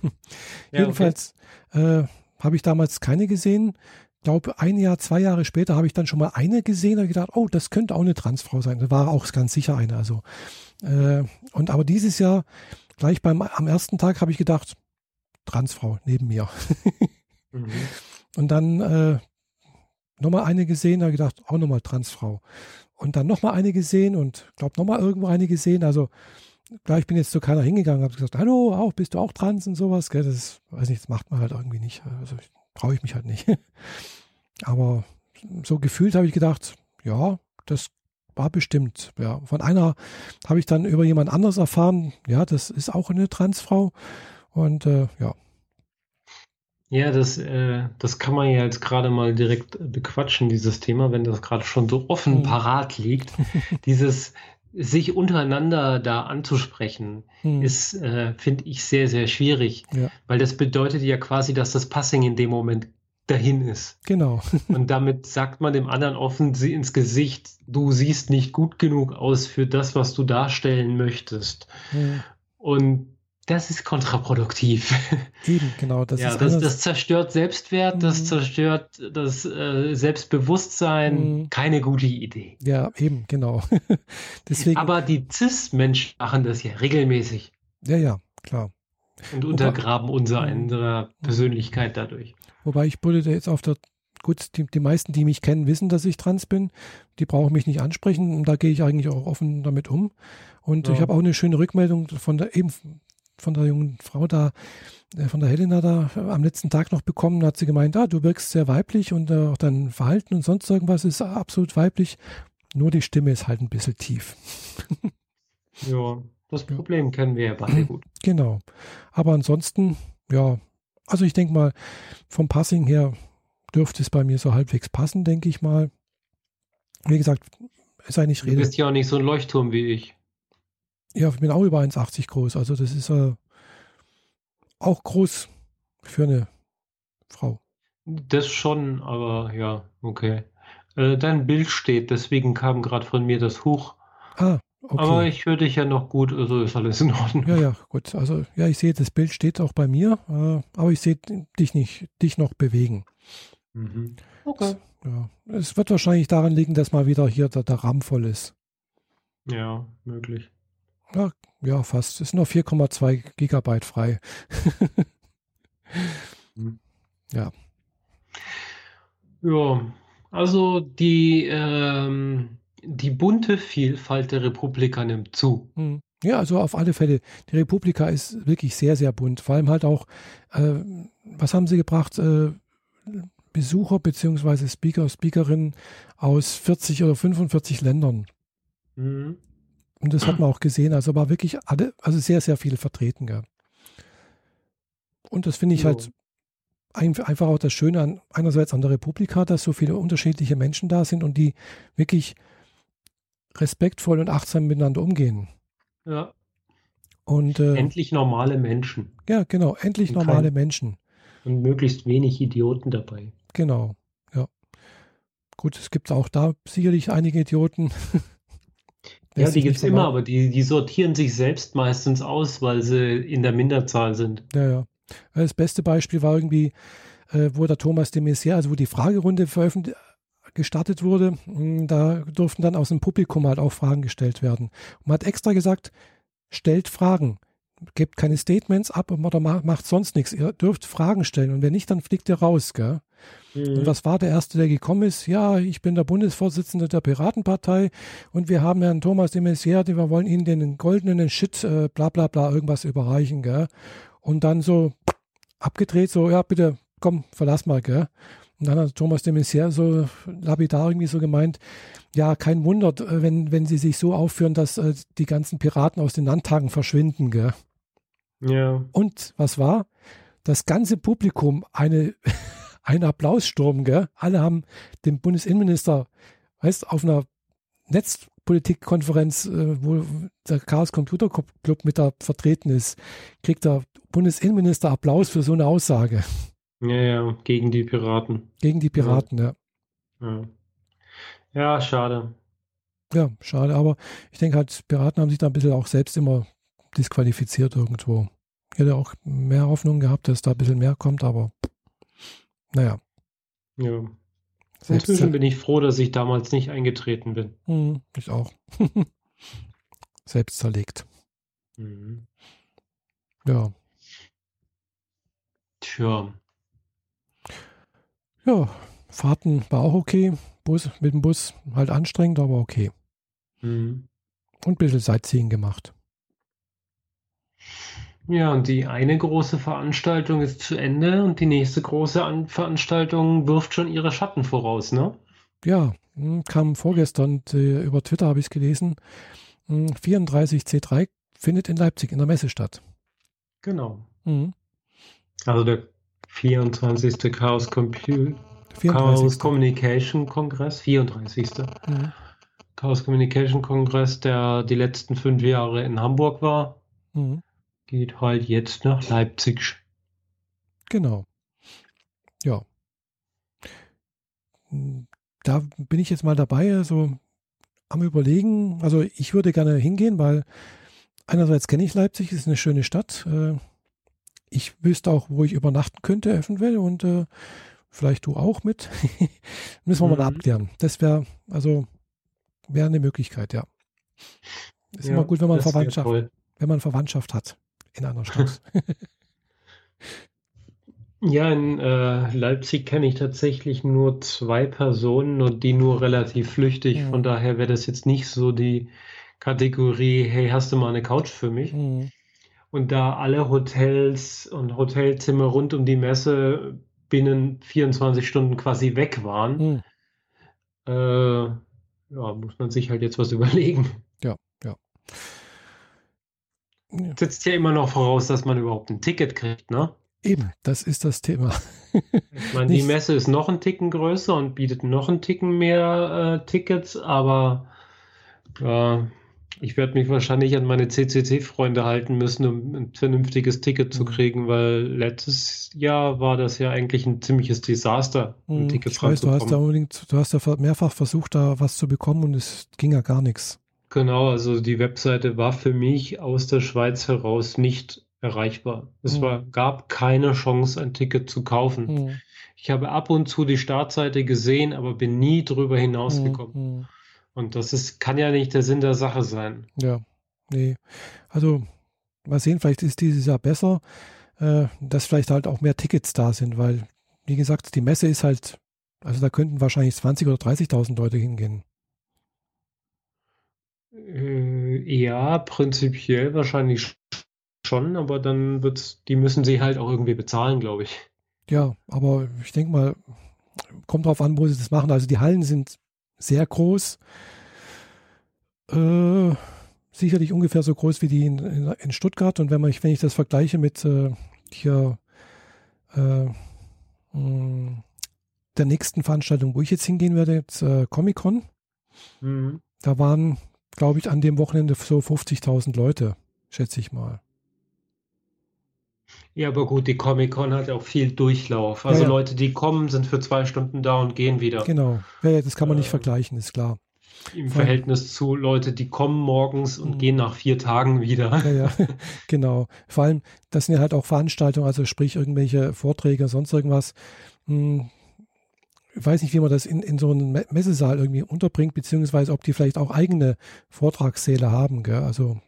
Jedenfalls okay. äh, habe ich damals keine gesehen. Ich glaube, ein Jahr, zwei Jahre später habe ich dann schon mal eine gesehen und gedacht, oh, das könnte auch eine Transfrau sein. Das war auch ganz sicher eine. Also, äh, und aber dieses Jahr, gleich beim am ersten Tag, habe ich gedacht, Transfrau neben mir. mhm. Und dann äh, nochmal eine gesehen, da gedacht, auch nochmal Transfrau. Und dann nochmal eine gesehen und glaube nochmal irgendwo eine gesehen. Also klar, ich bin jetzt zu keiner hingegangen, habe gesagt, hallo, auch, bist du auch trans und sowas? Gell? Das weiß nicht, das macht man halt irgendwie nicht. Also traue ich mich halt nicht. Aber so gefühlt habe ich gedacht, ja, das war bestimmt. Ja, von einer habe ich dann über jemand anderes erfahren, ja, das ist auch eine Transfrau. Und äh, ja, ja, das, äh, das kann man ja jetzt gerade mal direkt bequatschen, dieses Thema, wenn das gerade schon so offen mhm. parat liegt. dieses sich untereinander da anzusprechen, mhm. ist, äh, finde ich, sehr, sehr schwierig. Ja. Weil das bedeutet ja quasi, dass das Passing in dem Moment dahin ist. Genau. Und damit sagt man dem anderen offen ins Gesicht, du siehst nicht gut genug aus für das, was du darstellen möchtest. Mhm. Und das ist kontraproduktiv. Eben, genau. Das, ja, das, das, zerstört Selbstwert, mhm. das zerstört das äh, Selbstbewusstsein. Mhm. Keine gute Idee. Ja, eben, genau. Deswegen, Aber die CIS-Menschen machen das ja regelmäßig. Ja, ja, klar. Und untergraben Wobei, mhm. unsere Persönlichkeit dadurch. Wobei ich bullte jetzt auf der gut, die, die meisten, die mich kennen, wissen, dass ich trans bin. Die brauchen mich nicht ansprechen. Und da gehe ich eigentlich auch offen damit um. Und ja. ich habe auch eine schöne Rückmeldung von der eben von der jungen Frau da, äh, von der Helena da am letzten Tag noch bekommen, hat sie gemeint, ah, du wirkst sehr weiblich und äh, auch dein Verhalten und sonst irgendwas ist absolut weiblich. Nur die Stimme ist halt ein bisschen tief. ja, das Problem kennen wir ja beide gut. Genau. Aber ansonsten, ja, also ich denke mal, vom Passing her dürfte es bei mir so halbwegs passen, denke ich mal. Wie gesagt, ist eigentlich Rede. Du bist ja auch nicht so ein Leuchtturm wie ich. Ja, ich bin auch über 1,80 groß. Also das ist äh, auch groß für eine Frau. Das schon, aber ja, okay. Äh, dein Bild steht, deswegen kam gerade von mir das Hoch. Ah, okay. Aber ich höre dich ja noch gut, also ist alles in Ordnung. Ja, ja, gut. Also ja, ich sehe, das Bild steht auch bei mir, äh, aber ich sehe dich nicht, dich noch bewegen. Mhm. Okay. Ja. Es wird wahrscheinlich daran liegen, dass mal wieder hier der, der RAM voll ist. Ja, möglich. Ja, ja fast. Es sind noch 4,2 Gigabyte frei. Hm. ja. Ja, also die, ähm, die bunte Vielfalt der Republika nimmt zu. Hm. Ja, also auf alle Fälle. Die Republika ist wirklich sehr, sehr bunt. Vor allem halt auch, äh, was haben sie gebracht? Äh, Besucher bzw. Speaker, Speakerinnen aus 40 oder 45 Ländern. Mhm. Und das hat man auch gesehen. Also war wirklich alle, also sehr, sehr viele vertreten. Gell. Und das finde ich jo. halt einfach auch das Schöne an einerseits an der Republika, dass so viele unterschiedliche Menschen da sind und die wirklich respektvoll und achtsam miteinander umgehen. Ja. Und äh, endlich normale Menschen. Ja, genau, endlich und normale kein, Menschen. Und möglichst wenig Idioten dabei. Genau, ja. Gut, es gibt auch da sicherlich einige Idioten. Ja, die gibt es immer, aber die, die sortieren sich selbst meistens aus, weil sie in der Minderzahl sind. Ja, ja. Das beste Beispiel war irgendwie, äh, wo der Thomas de Maizière, also wo die Fragerunde veröffentlicht gestartet wurde, hm, da durften dann aus dem Publikum halt auch Fragen gestellt werden. Und man hat extra gesagt, stellt Fragen. gebt keine Statements ab oder macht sonst nichts. Ihr dürft Fragen stellen und wenn nicht, dann fliegt ihr raus, gell? Mhm. Und was war der Erste, der gekommen ist? Ja, ich bin der Bundesvorsitzende der Piratenpartei und wir haben Herrn Thomas de Maizière, wir wollen Ihnen den goldenen Shit, äh, bla bla bla, irgendwas überreichen, gell? Und dann so abgedreht, so, ja, bitte, komm, verlass mal, gell? Und dann hat Thomas de Maizière so lapidar irgendwie so gemeint, ja, kein Wunder, äh, wenn, wenn sie sich so aufführen, dass äh, die ganzen Piraten aus den Landtagen verschwinden, gell? Ja. Und was war? Das ganze Publikum, eine, ein Applaussturm, gell? Alle haben dem Bundesinnenminister, weißt auf einer Netzpolitikkonferenz, äh, wo der Chaos Computer Club mit da vertreten ist, kriegt der Bundesinnenminister Applaus für so eine Aussage. Ja, ja, gegen die Piraten. Gegen die Piraten, ja. Ja, ja schade. Ja, schade, aber ich denke halt, Piraten haben sich da ein bisschen auch selbst immer disqualifiziert irgendwo. Ich hätte auch mehr Hoffnung gehabt, dass da ein bisschen mehr kommt, aber naja. Ja. Selbst Inzwischen bin ich froh, dass ich damals nicht eingetreten bin. Hm, ich auch. Selbst zerlegt. Mhm. Ja. Tja. Ja, Fahrten war auch okay. Bus, mit dem Bus halt anstrengend, aber okay. Mhm. Und ein bisschen Sightseeing gemacht. Ja, und die eine große Veranstaltung ist zu Ende und die nächste große An Veranstaltung wirft schon ihre Schatten voraus, ne? Ja, hm, kam vorgestern äh, über Twitter, habe ich es gelesen. 34C3 hm, findet in Leipzig in der Messe statt. Genau. Mhm. Also der 24. Chaos, Compu 34. Chaos Communication Kongress, 34. Mhm. Chaos Communication Kongress, der die letzten fünf Jahre in Hamburg war. Mhm geht halt jetzt nach Leipzig. Genau. Ja. Da bin ich jetzt mal dabei, also am Überlegen. Also ich würde gerne hingehen, weil einerseits kenne ich Leipzig, ist eine schöne Stadt. Äh, ich wüsste auch, wo ich übernachten könnte, eventuell, und äh, vielleicht du auch mit. Müssen wir mhm. mal abklären. Das wäre, also, wäre eine Möglichkeit, ja. Ist ja, immer gut, wenn man Verwandtschaft, wenn man Verwandtschaft hat in einer Stadt. ja, in äh, Leipzig kenne ich tatsächlich nur zwei Personen und die nur relativ flüchtig. Mhm. Von daher wäre das jetzt nicht so die Kategorie, hey, hast du mal eine Couch für mich? Mhm. Und da alle Hotels und Hotelzimmer rund um die Messe binnen 24 Stunden quasi weg waren, mhm. äh, ja, muss man sich halt jetzt was überlegen. Ja, ja setzt ja immer noch voraus, dass man überhaupt ein Ticket kriegt, ne? Eben, das ist das Thema. ich meine, die Messe ist noch ein Ticken größer und bietet noch ein Ticken mehr äh, Tickets, aber äh, ich werde mich wahrscheinlich an meine CCC-Freunde halten müssen, um ein vernünftiges Ticket zu mhm. kriegen, weil letztes Jahr war das ja eigentlich ein ziemliches Desaster, ein mhm, Ticket ich weiß, du hast, da unbedingt, du hast ja mehrfach versucht, da was zu bekommen und es ging ja gar nichts. Genau, also die Webseite war für mich aus der Schweiz heraus nicht erreichbar. Es mhm. war, gab keine Chance, ein Ticket zu kaufen. Mhm. Ich habe ab und zu die Startseite gesehen, aber bin nie drüber hinausgekommen. Mhm. Und das ist, kann ja nicht der Sinn der Sache sein. Ja, nee. Also mal sehen, vielleicht ist dieses Jahr besser, äh, dass vielleicht halt auch mehr Tickets da sind, weil, wie gesagt, die Messe ist halt, also da könnten wahrscheinlich 20.000 oder 30.000 Leute hingehen. Äh, ja, prinzipiell wahrscheinlich schon, aber dann wird's, die müssen sie halt auch irgendwie bezahlen, glaube ich. Ja, aber ich denke mal, kommt drauf an, wo sie das machen. Also die Hallen sind sehr groß. Äh, sicherlich ungefähr so groß wie die in, in, in, Stuttgart. Und wenn, man, wenn ich das vergleiche mit äh, hier äh, mh, der nächsten Veranstaltung, wo ich jetzt hingehen werde, jetzt äh, Comic-Con, mhm. da waren glaube ich, an dem Wochenende so 50.000 Leute, schätze ich mal. Ja, aber gut, die Comic-Con hat ja auch viel Durchlauf. Also ja, ja. Leute, die kommen, sind für zwei Stunden da und gehen wieder. Genau, ja, das kann man nicht äh, vergleichen, ist klar. Im Vor Verhältnis zu Leute, die kommen morgens und mhm. gehen nach vier Tagen wieder. Ja, ja, genau. Vor allem, das sind ja halt auch Veranstaltungen, also sprich irgendwelche Vorträge, sonst irgendwas. Hm, ich weiß nicht, wie man das in, in so einem Messesaal irgendwie unterbringt, beziehungsweise ob die vielleicht auch eigene Vortragssäle haben. Gell? Also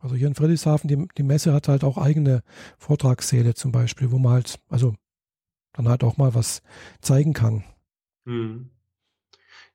Also hier in Friedrichshafen, die, die Messe hat halt auch eigene Vortragssäle zum Beispiel, wo man halt, also dann halt auch mal was zeigen kann. Hm.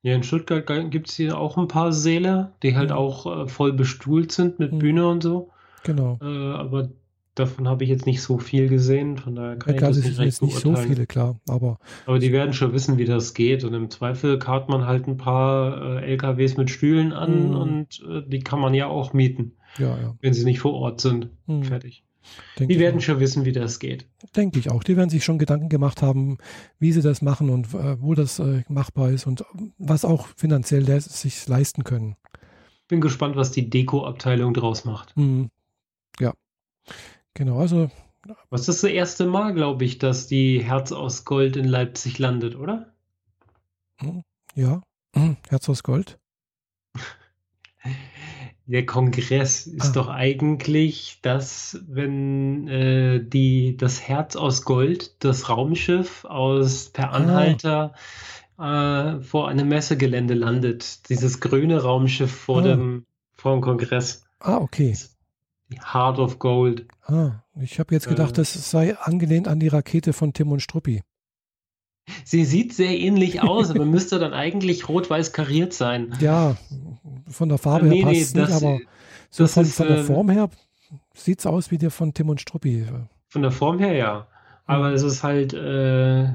Ja, in Stuttgart gibt es hier auch ein paar Säle, die halt Mhm. auch äh, voll bestuhlt sind mit Mhm. Bühne und so. Genau. Äh, aber davon habe ich jetzt nicht so viel gesehen, von daher kann Ja, ich klar, das das nicht recht jetzt nicht so viele, klar, aber Aber die werden schon wissen, wie das geht. Und im Zweifel karrt man halt ein paar äh, LKWs mit Stühlen an Mhm. und äh, die kann man ja auch mieten, ja, ja. wenn sie nicht vor Ort sind. Hm, Fertig. denke Die ich werden auch. schon wissen, wie das geht. Denke ich auch. Die werden sich schon Gedanken gemacht haben, wie sie das machen und äh, wo das äh, machbar ist und was auch finanziell le sich leisten können. Bin gespannt, was die Deko-Abteilung draus macht. Hm. Ja, genau. Also Was ist das erste Mal, glaube ich, dass die Herz aus Gold in Leipzig landet, oder? ja, Hm, Herz aus Gold. Der Kongress ist Ah. doch eigentlich das, wenn äh, die, das Herz aus Gold, das Raumschiff aus Per Ah. Anhalter äh, vor einem Messegelände landet. Dieses grüne Raumschiff vor, Ah. dem, vor dem Kongress. Ah, okay. Die Heart of Gold. Ah, ich habe jetzt gedacht, Äh. das sei angelehnt an die Rakete von Tim und Struppi. Sie sieht sehr ähnlich aus, aber müsste dann eigentlich rot-weiß kariert sein. Ja, von der Farbe Nee, her nee, passt es nicht, das- aber so von, ist, von der ähm, Form her sieht es aus wie der von Tim und Struppi. Von der Form her ja. Aber Hm. es ist halt äh,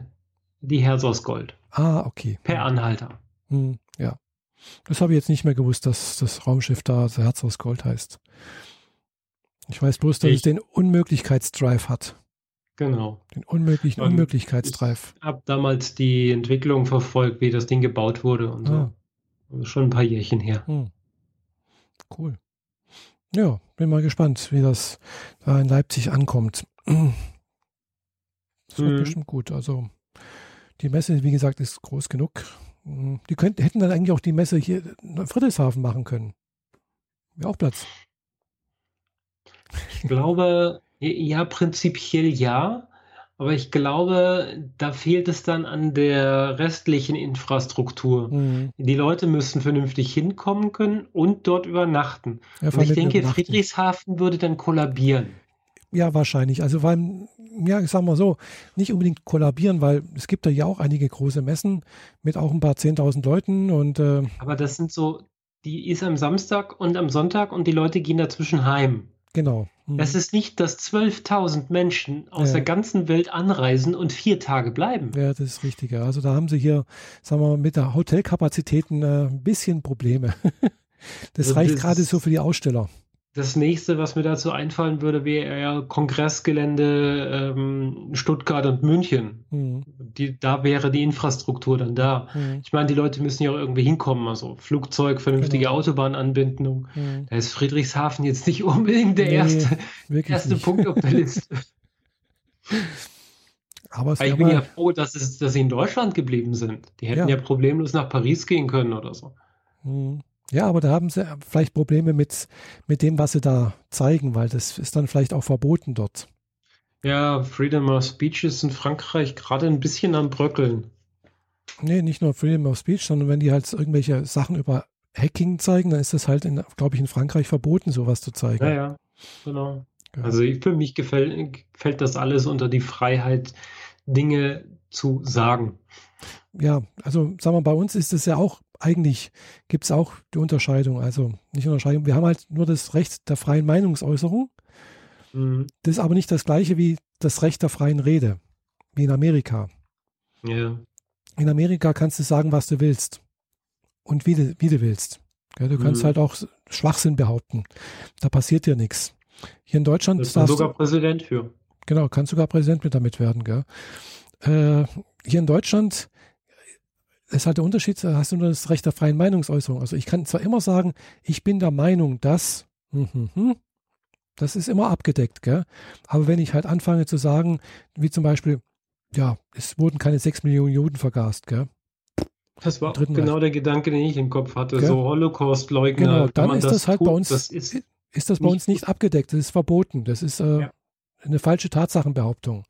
die Herz aus Gold. Ah, okay. Per Anhalter. Hm, ja. Das habe ich jetzt nicht mehr gewusst, dass das Raumschiff da Herz aus Gold heißt. Ich weiß bloß, dass Ich- es den Unmöglichkeitsdrive hat. Genau. Den unmöglichen Ähm, Unmöglichkeitsdrive. Hab damals die Entwicklung verfolgt, wie das Ding gebaut wurde und so. Ah. Das ist schon ein paar Jährchen her. Hm. Cool. Ja, bin mal gespannt, wie das da in Leipzig ankommt. Das wird Mhm. bestimmt gut. Also die Messe, wie gesagt, ist groß genug. Hm, Die könnten, hätten dann eigentlich auch die Messe hier in Friedrichshafen machen können. Wäre auch Platz. Ich glaube, ja, prinzipiell ja, aber ich glaube, da fehlt es dann an der restlichen Infrastruktur. Hm. Die Leute müssen vernünftig hinkommen können und dort übernachten. Ja, Und ich denke, Übernachten. Friedrichshafen würde dann kollabieren. Ja, wahrscheinlich. Also weil, ja, ich sag mal so, nicht unbedingt kollabieren, weil es gibt da ja auch einige große Messen mit auch ein paar 10.000 Leuten und äh, Aber das sind so, die ist am Samstag und am Sonntag und die Leute gehen dazwischen heim. Genau. Hm. Das ist nicht, dass 12.000 Menschen aus Ja. der ganzen Welt anreisen und vier Tage bleiben. Ja, das ist richtig. ja. Also da haben sie hier, sagen wir mal, mit der Hotelkapazitäten äh, ein bisschen Probleme. Das Also reicht gerade so für die Aussteller. Das nächste, was mir dazu einfallen würde, wäre ja Kongressgelände ähm, Stuttgart und München. Hm, Die, da wäre die Infrastruktur dann da. hm, Ich meine, die Leute müssen ja auch irgendwie hinkommen, also Flugzeug, vernünftige Genau. Autobahnanbindung. hm. Da ist Friedrichshafen jetzt nicht unbedingt der Nee, erste, erste nicht. Punkt auf der Liste. Aber ich bin ja froh, dass, es, dass sie in Deutschland geblieben sind. Die hätten Ja. ja. problemlos nach Paris gehen können oder so. hm. Ja, aber da haben sie vielleicht Probleme mit, mit dem, was sie da zeigen, weil das ist dann vielleicht auch verboten dort. Ja, Freedom of Speech ist in Frankreich gerade ein bisschen am Bröckeln. Nee, nicht nur Freedom of Speech, sondern wenn die halt irgendwelche Sachen über Hacking zeigen, dann ist das halt, glaube ich, in Frankreich verboten, sowas zu zeigen. Ja, ja, genau. Ja. Also für mich gefällt, gefällt das alles unter die Freiheit, Dinge zu sagen. Ja, also sagen wir, bei uns ist es ja auch, eigentlich gibt es auch die Unterscheidung, also nicht Unterscheidung, wir haben halt nur das Recht der freien Meinungsäußerung, Mhm. das ist aber nicht das gleiche wie das Recht der freien Rede, wie in Amerika. Ja. In Amerika kannst du sagen, was du willst und wie du, wie du willst. Ja, du kannst Mhm. halt auch Schwachsinn behaupten. Da passiert dir nichts. Hier in Deutschland darfst sogar du, Präsident für. genau, kannst sogar Präsident mit damit werden. Gell? Äh, hier in Deutschland ist halt der Unterschied, da hast du nur das Recht der freien Meinungsäußerung. Also ich kann zwar immer sagen, ich bin der Meinung, dass, hm, hm, hm, das ist immer abgedeckt, gell? aber wenn ich halt anfange zu sagen, wie zum Beispiel, ja, es wurden keine sechs Millionen Juden vergast, gell? Das war genau der Gedanke, den ich im Kopf hatte. Gell? So Holocaust-Leugner. Genau, dann ist das, halt tut, bei uns, Das ist, ist das bei nicht uns nicht abgedeckt, das ist verboten, das ist äh, Ja. eine falsche Tatsachenbehauptung.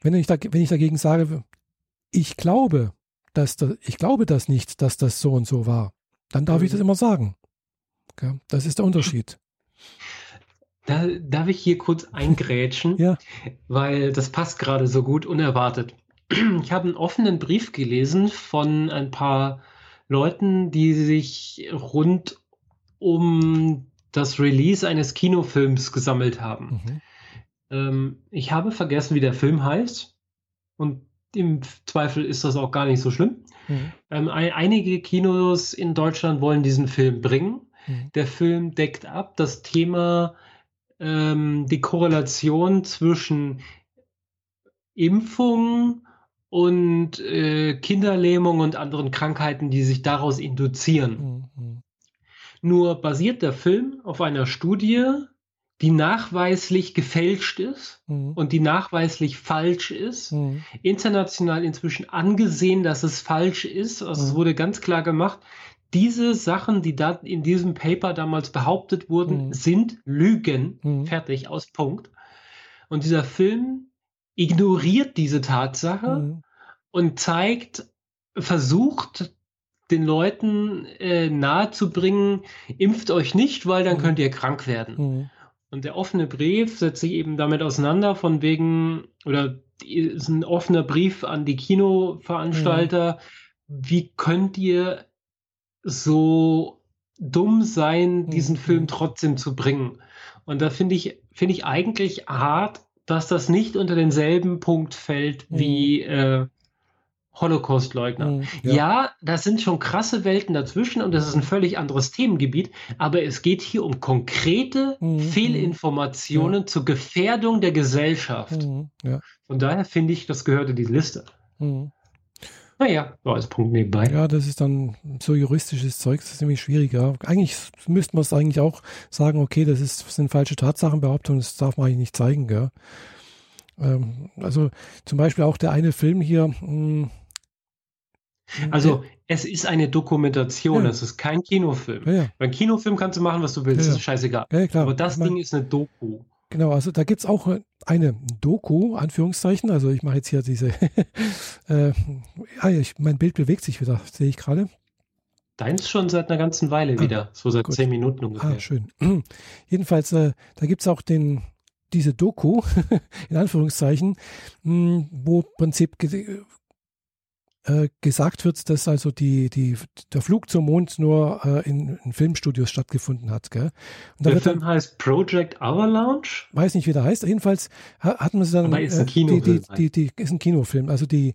Wenn ich, da, wenn ich dagegen sage, ich glaube, dass das, ich glaube das nicht, dass das so und so war, dann darf ich Mhm. das immer sagen. Gell? Das ist der Unterschied. Da, darf ich hier kurz eingrätschen? ja. Weil das passt gerade so gut unerwartet. Ich habe einen offenen Brief gelesen von ein paar Leuten, die sich rund um das Release eines Kinofilms gesammelt haben. Mhm. Ähm, ich habe vergessen, wie der Film heißt. Und im Zweifel ist das auch gar nicht so schlimm. Mhm. Ähm, ein, einige Kinos in Deutschland wollen diesen Film bringen. Mhm. Der Film deckt ab das Thema, ähm, die Korrelation zwischen Impfung und äh, Kinderlähmung und anderen Krankheiten, die sich daraus induzieren. Mhm. Nur basiert der Film auf einer Studie, die nachweislich gefälscht ist mhm. und die nachweislich falsch ist. Mhm. International inzwischen angesehen, dass es falsch ist. Also mhm. es wurde ganz klar gemacht, diese Sachen, die da in diesem Paper damals behauptet wurden, mhm. sind Lügen. Mhm. Fertig, aus Punkt. Und dieser Film ignoriert diese Tatsache mhm. und zeigt, versucht den Leuten äh, nahezubringen, impft euch nicht, weil dann könnt ihr krank werden. Und der offene Brief setzt sich eben damit auseinander, von wegen, oder ist ein offener Brief an die Kinoveranstalter, mhm. wie könnt ihr so dumm sein, diesen mhm. Film trotzdem zu bringen? Und da finde ich, finde ich eigentlich hart, dass das nicht unter denselben Punkt fällt mhm. wie äh, Holocaust-Leugner. Mhm, ja. ja. das sind schon krasse Welten dazwischen und das ist ein völlig anderes Themengebiet, aber es geht hier um konkrete mhm, Fehlinformationen ja. zur Gefährdung der Gesellschaft. Mhm, ja. Von daher finde ich, das gehört in die Liste. Mhm. Naja, so als Punkt nebenbei. Ja, das ist dann so juristisches Zeug, das ist nämlich schwieriger. Eigentlich müsste man es eigentlich auch sagen, okay, das, ist, sind falsche Tatsachenbehauptungen, das darf man eigentlich nicht zeigen. Gell? Ähm, also zum Beispiel auch der eine Film hier, mh, hm, also es ist eine Dokumentation, ja. es ist kein Kinofilm. Ja, ja. Beim Kinofilm kannst du machen, was du willst, ja, das ist scheißegal. Aber das ich mein, Ding ist eine Doku. Genau, also da gibt es auch eine Doku, Anführungszeichen. Also ich mache jetzt hier diese, äh, ja, ich, mein Bild bewegt sich wieder, sehe ich gerade. Deins schon seit einer ganzen Weile ah, wieder, so seit gut. zehn Minuten ungefähr. Ah, schön. Jedenfalls, äh, da gibt es auch den, diese Doku, in Anführungszeichen, mh, wo im Prinzip äh, gesagt wird, dass also die, die, der Flug zum Mond nur äh, in, in, Filmstudios stattgefunden hat. Gell? Und der Film dann, heißt Project Avalanche? Weiß nicht, wie der heißt. Jedenfalls hat man sie dann. Aber ist ein Kinofilm. Die, die, die, die, ist ein Kinofilm. Also die,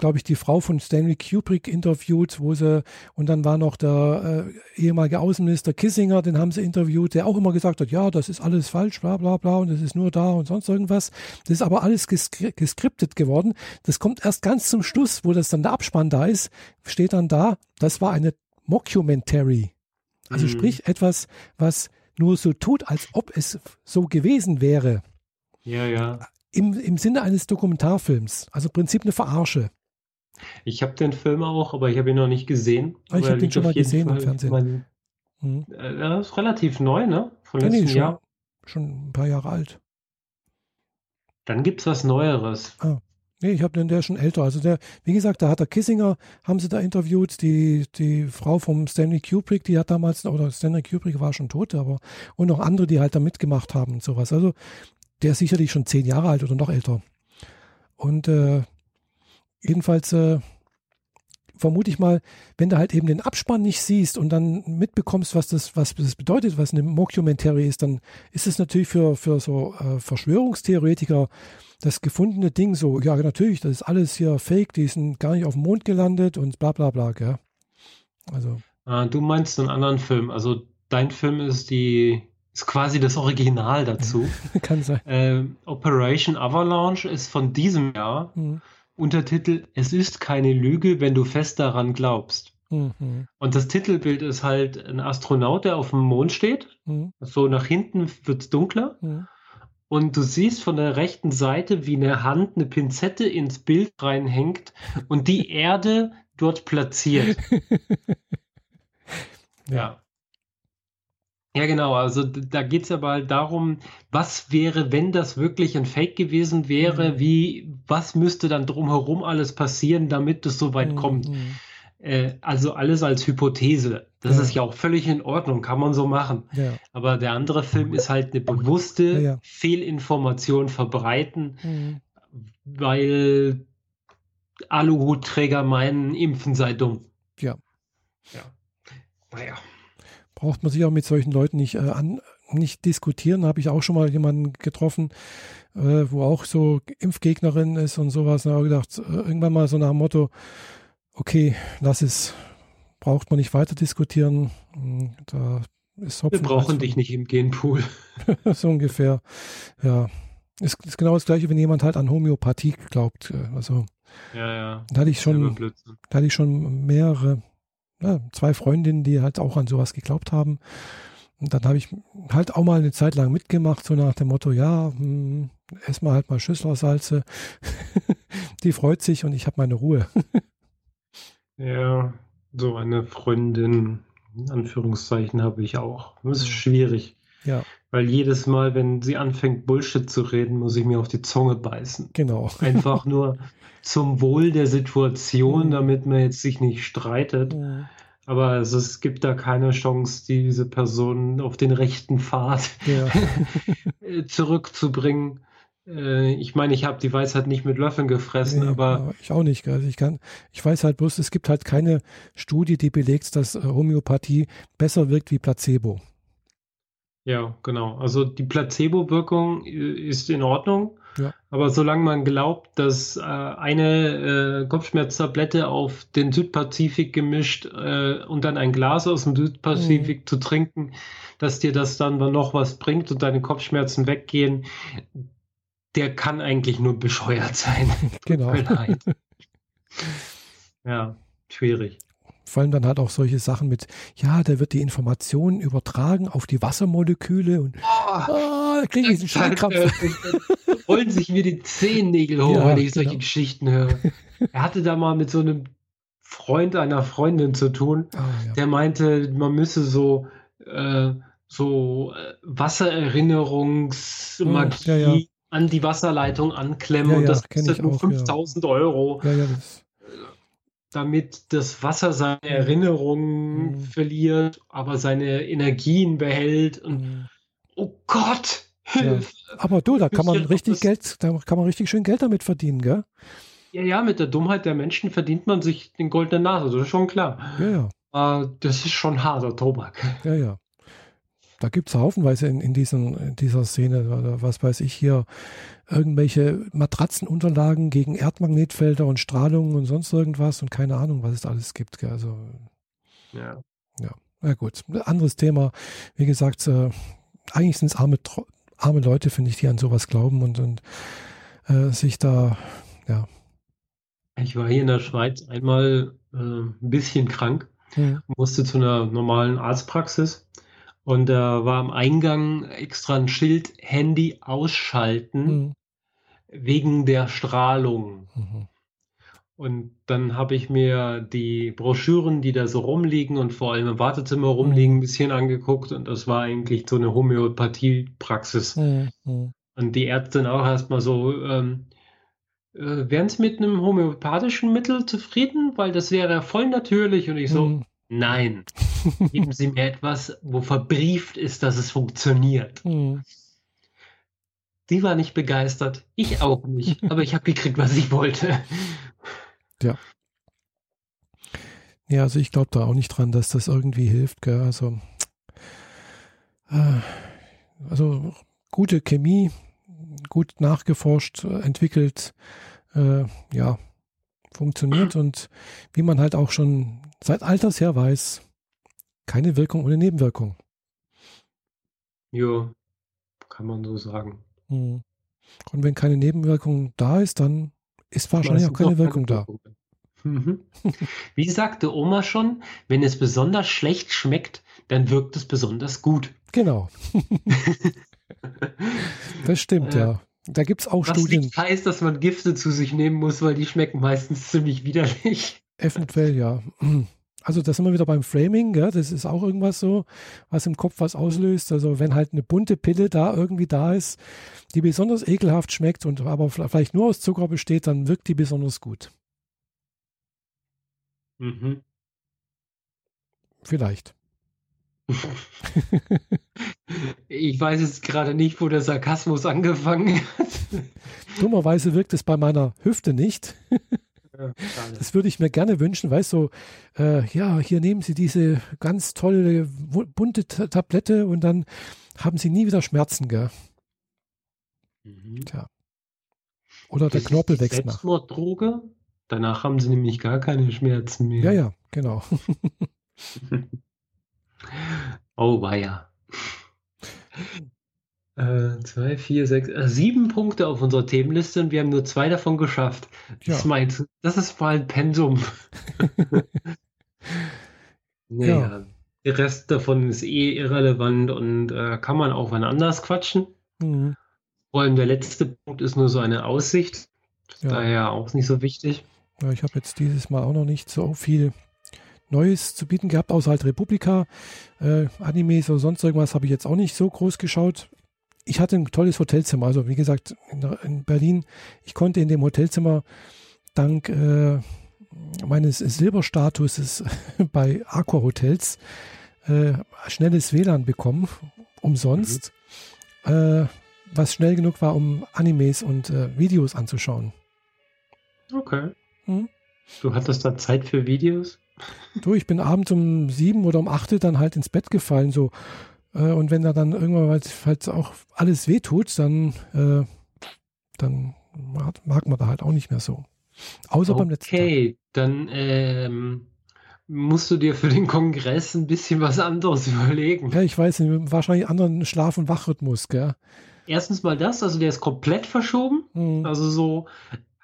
glaube ich, die Frau von Stanley Kubrick interviewt, wo sie, und dann war noch der äh, ehemalige Außenminister Kissinger, den haben sie interviewt, der auch immer gesagt hat, ja, das ist alles falsch, bla bla bla, und das ist nur da und sonst irgendwas. Das ist aber alles geskri geskriptet geworden. Das kommt erst ganz zum Schluss, wo das dann der Abspann da ist, steht dann da, das war eine Mockumentary. Also mhm. sprich etwas, was nur so tut, als ob es so gewesen wäre. Ja, ja. Im, Im Sinne eines Dokumentarfilms. Also im Prinzip eine Verarsche. Ich habe den Film auch, aber ich habe ihn noch nicht gesehen. Ah, ich habe den schon mal gesehen Fall im Fernsehen. Mein, hm. Er ist relativ neu, ne? Von ja, letztem nee, schon, Jahr. Schon ein paar Jahre alt. Dann gibt es was Neueres. Ah. Nee, ich habe den, der ist schon älter. Also der, wie gesagt, da hat der Kissinger, haben sie da interviewt, die, die Frau vom Stanley Kubrick, die hat damals, oder Stanley Kubrick war schon tot, aber, und noch andere, die halt da mitgemacht haben und sowas. Also der ist sicherlich schon zehn Jahre alt oder noch älter. Und äh, Jedenfalls äh, vermute ich mal, wenn du halt eben den Abspann nicht siehst und dann mitbekommst, was das, was das bedeutet, was eine Mockumentary ist, dann ist es natürlich für, für so äh, Verschwörungstheoretiker das gefundene Ding so, ja natürlich, das ist alles hier fake, die sind gar nicht auf dem Mond gelandet und bla bla bla, gell? Also. Ah, du meinst einen anderen Film, also dein Film ist die, ist quasi das Original dazu. Kann sein. Äh, Operation Avalanche ist von diesem Jahr. Mhm. Untertitel Es ist keine Lüge, wenn du fest daran glaubst. Mhm. Und das Titelbild ist halt ein Astronaut, der auf dem Mond steht. Mhm. So nach hinten wird es dunkler. Mhm. Und du siehst von der rechten Seite, wie eine Hand eine Pinzette ins Bild reinhängt und die Erde dort platziert. ja. Ja, genau. Also da geht es aber halt darum, was wäre, wenn das wirklich ein Fake gewesen wäre, mhm. wie, was müsste dann drumherum alles passieren, damit es so weit mhm. kommt. Äh, also alles als Hypothese. Das ja. ist ja auch völlig in Ordnung, kann man so machen. Ja. Aber der andere Film ist halt eine bewusste ja, Fehlinformation verbreiten, mhm. weil Aluhutträger meinen, Impfen sei dumm. Ja. Ja. Naja. Braucht man sich auch mit solchen Leuten nicht, äh, an, nicht diskutieren. Habe ich auch schon mal jemanden getroffen, äh, wo auch so Impfgegnerin ist und sowas. Da habe ich gedacht, äh, irgendwann mal so nach dem Motto, okay, lass es, braucht man nicht weiter diskutieren. Hm, da ist Hopfen Wir brauchen dich nicht im Genpool. so ungefähr. Ja. Ist, ist genau das gleiche, wenn jemand halt an Homöopathie glaubt. Äh, also ja, ja. Da hatte ich schon, da hatte ich schon mehrere, ja, zwei Freundinnen, die halt auch an sowas geglaubt haben. Und dann habe ich halt auch mal eine Zeit lang mitgemacht, so nach dem Motto, ja, hm, erstmal halt mal Schüsslersalze. die freut sich und ich habe meine Ruhe. ja, so eine Freundin, in Anführungszeichen, habe ich auch. Das ist schwierig. Ja. Weil jedes Mal, wenn sie anfängt, Bullshit zu reden, muss ich mir auf die Zunge beißen. Genau. Einfach nur zum Wohl der Situation, mhm. damit man jetzt sich nicht streitet. Mhm. Aber also es gibt da keine Chance, diese Person auf den rechten Pfad ja. zurückzubringen. Äh, ich meine, ich habe die Weisheit nicht mit Löffeln gefressen, nee, aber. Ich auch nicht. Also ich, kann, ich weiß halt bloß, es gibt halt keine Studie, die belegt, dass äh, Homöopathie besser wirkt wie Placebo. Ja, genau. Also die Placebo-Wirkung äh, ist in Ordnung. Ja. Aber solange man glaubt, dass äh, eine äh, Kopfschmerztablette auf den Südpazifik gemischt äh, und dann ein Glas aus dem Südpazifik mhm. zu trinken, dass dir das dann noch was bringt und deine Kopfschmerzen weggehen, der kann eigentlich nur bescheuert sein. genau. ja, schwierig vor allem dann halt auch solche Sachen mit, ja, da wird die Information übertragen auf die Wassermoleküle und oh, oh kriege ich einen Schallkrampf. Rollen sich mir die Zehennägel hoch, ja, wenn ich solche genau. Geschichten höre. Er hatte da mal mit so einem Freund einer Freundin zu tun, oh, ja. der meinte, man müsse so, äh, so äh, Wassererinnerungsmagie ja, an die Wasserleitung anklemmen und das kostet nur 5000 Euro. Ja, ja, das damit das Wasser seine Erinnerungen mhm. verliert, aber seine Energien behält und mhm. oh Gott! Ja. Aber du, da kann man richtig Geld, da kann man richtig schön Geld damit verdienen, gell? Ja, ja, mit der Dummheit der Menschen verdient man sich den goldenen Nase, das ist schon klar. Ja, ja. Das ist schon harter Tobak. Ja, ja. Da gibt es haufenweise in, in, diesen, in dieser Szene, was weiß ich hier, irgendwelche Matratzenunterlagen gegen Erdmagnetfelder und Strahlungen und sonst irgendwas und keine Ahnung, was es alles gibt. Gell? Also, ja. Ja, na gut. Anderes Thema. Wie gesagt, äh, eigentlich sind es arme, arme Leute, finde ich, die an sowas glauben und, und äh, sich da, ja. Ich war hier in der Schweiz einmal äh, ein bisschen krank, hm. musste zu einer normalen Arztpraxis und da war am Eingang extra ein Schild Handy ausschalten mhm. wegen der Strahlung. Mhm. Und dann habe ich mir die Broschüren, die da so rumliegen und vor allem im Wartezimmer rumliegen, mhm. ein bisschen angeguckt. Und das war eigentlich so eine Homöopathie-Praxis. Mhm. Und die Ärztin auch erstmal so, ähm, äh, wären Sie mit einem homöopathischen Mittel zufrieden? Weil das wäre voll natürlich. Und ich so, mhm. Nein. Geben Sie mir etwas, wo verbrieft ist, dass es funktioniert. Mhm. Sie war nicht begeistert, ich auch nicht, aber ich habe gekriegt, was ich wollte. Ja. Ja, also ich glaube da auch nicht dran, dass das irgendwie hilft. Gell? Also, äh, also gute Chemie, gut nachgeforscht, entwickelt, äh, ja, funktioniert und wie man halt auch schon seit alters her weiß, keine Wirkung ohne Nebenwirkung. Ja, kann man so sagen. Hm. Und wenn keine Nebenwirkung da ist, dann ist wahrscheinlich auch keine Wirkung da. Mhm. Wie sagte Oma schon, wenn es besonders schlecht schmeckt, dann wirkt es besonders gut. Genau. das stimmt, äh, ja. Da gibt es auch Was Studien. Das heißt, dass man Gifte zu sich nehmen muss, weil die schmecken meistens ziemlich widerlich. Eventuell, ja. Also da sind wir wieder beim Framing, ja, das ist auch irgendwas so, was im Kopf was auslöst. Also wenn halt eine bunte Pille da irgendwie da ist, die besonders ekelhaft schmeckt und aber vielleicht nur aus Zucker besteht, dann wirkt die besonders gut. Mhm. Vielleicht. ich weiß jetzt gerade nicht, wo der Sarkasmus angefangen hat. Dummerweise wirkt es bei meiner Hüfte nicht. das würde ich mir gerne wünschen, weißt du, so, äh, ja, hier nehmen Sie diese ganz tolle, bunte Tablette und dann haben Sie nie wieder Schmerzen, gell? Mhm. Tja. Oder das der Knorpel wächst nach. Selbstmorddroge? Danach haben sie nämlich gar keine Schmerzen mehr. Ja, ja, genau. oh, weia. Äh, zwei, vier, sechs, äh, sieben Punkte auf unserer Themenliste und wir haben nur zwei davon geschafft. Ja. Das, meint, das ist mal ein Pensum. naja, ja. der Rest davon ist eh irrelevant und äh, kann man auch wann anders quatschen. Mhm. Vor allem der letzte Punkt ist nur so eine Aussicht. Ja. Daher auch nicht so wichtig. Ja, ich habe jetzt dieses Mal auch noch nicht so viel Neues zu bieten gehabt, außer halt Republika. Äh, Animes oder sonst irgendwas habe ich jetzt auch nicht so groß geschaut. Ich hatte ein tolles Hotelzimmer. Also wie gesagt, in, in Berlin, ich konnte in dem Hotelzimmer dank äh, meines Silberstatuses bei Aqua Hotels äh, schnelles WLAN bekommen, umsonst. Mhm. Äh, was schnell genug war, um Animes und äh, Videos anzuschauen. Okay. Hm? Du hattest da Zeit für Videos? Du, ich bin abends um sieben oder um acht dann halt ins Bett gefallen, so. Äh, und wenn da dann irgendwann falls auch alles wehtut, dann, äh, dann mag man da halt auch nicht mehr so. Außer okay, beim letzten. Okay, dann ähm, musst du dir für den Kongress ein bisschen was anderes überlegen. Ja, ich weiß nicht, wahrscheinlich anderen Schlaf- und Wachrhythmus, gell? Erstens mal das, also der ist komplett verschoben. Mhm. Also so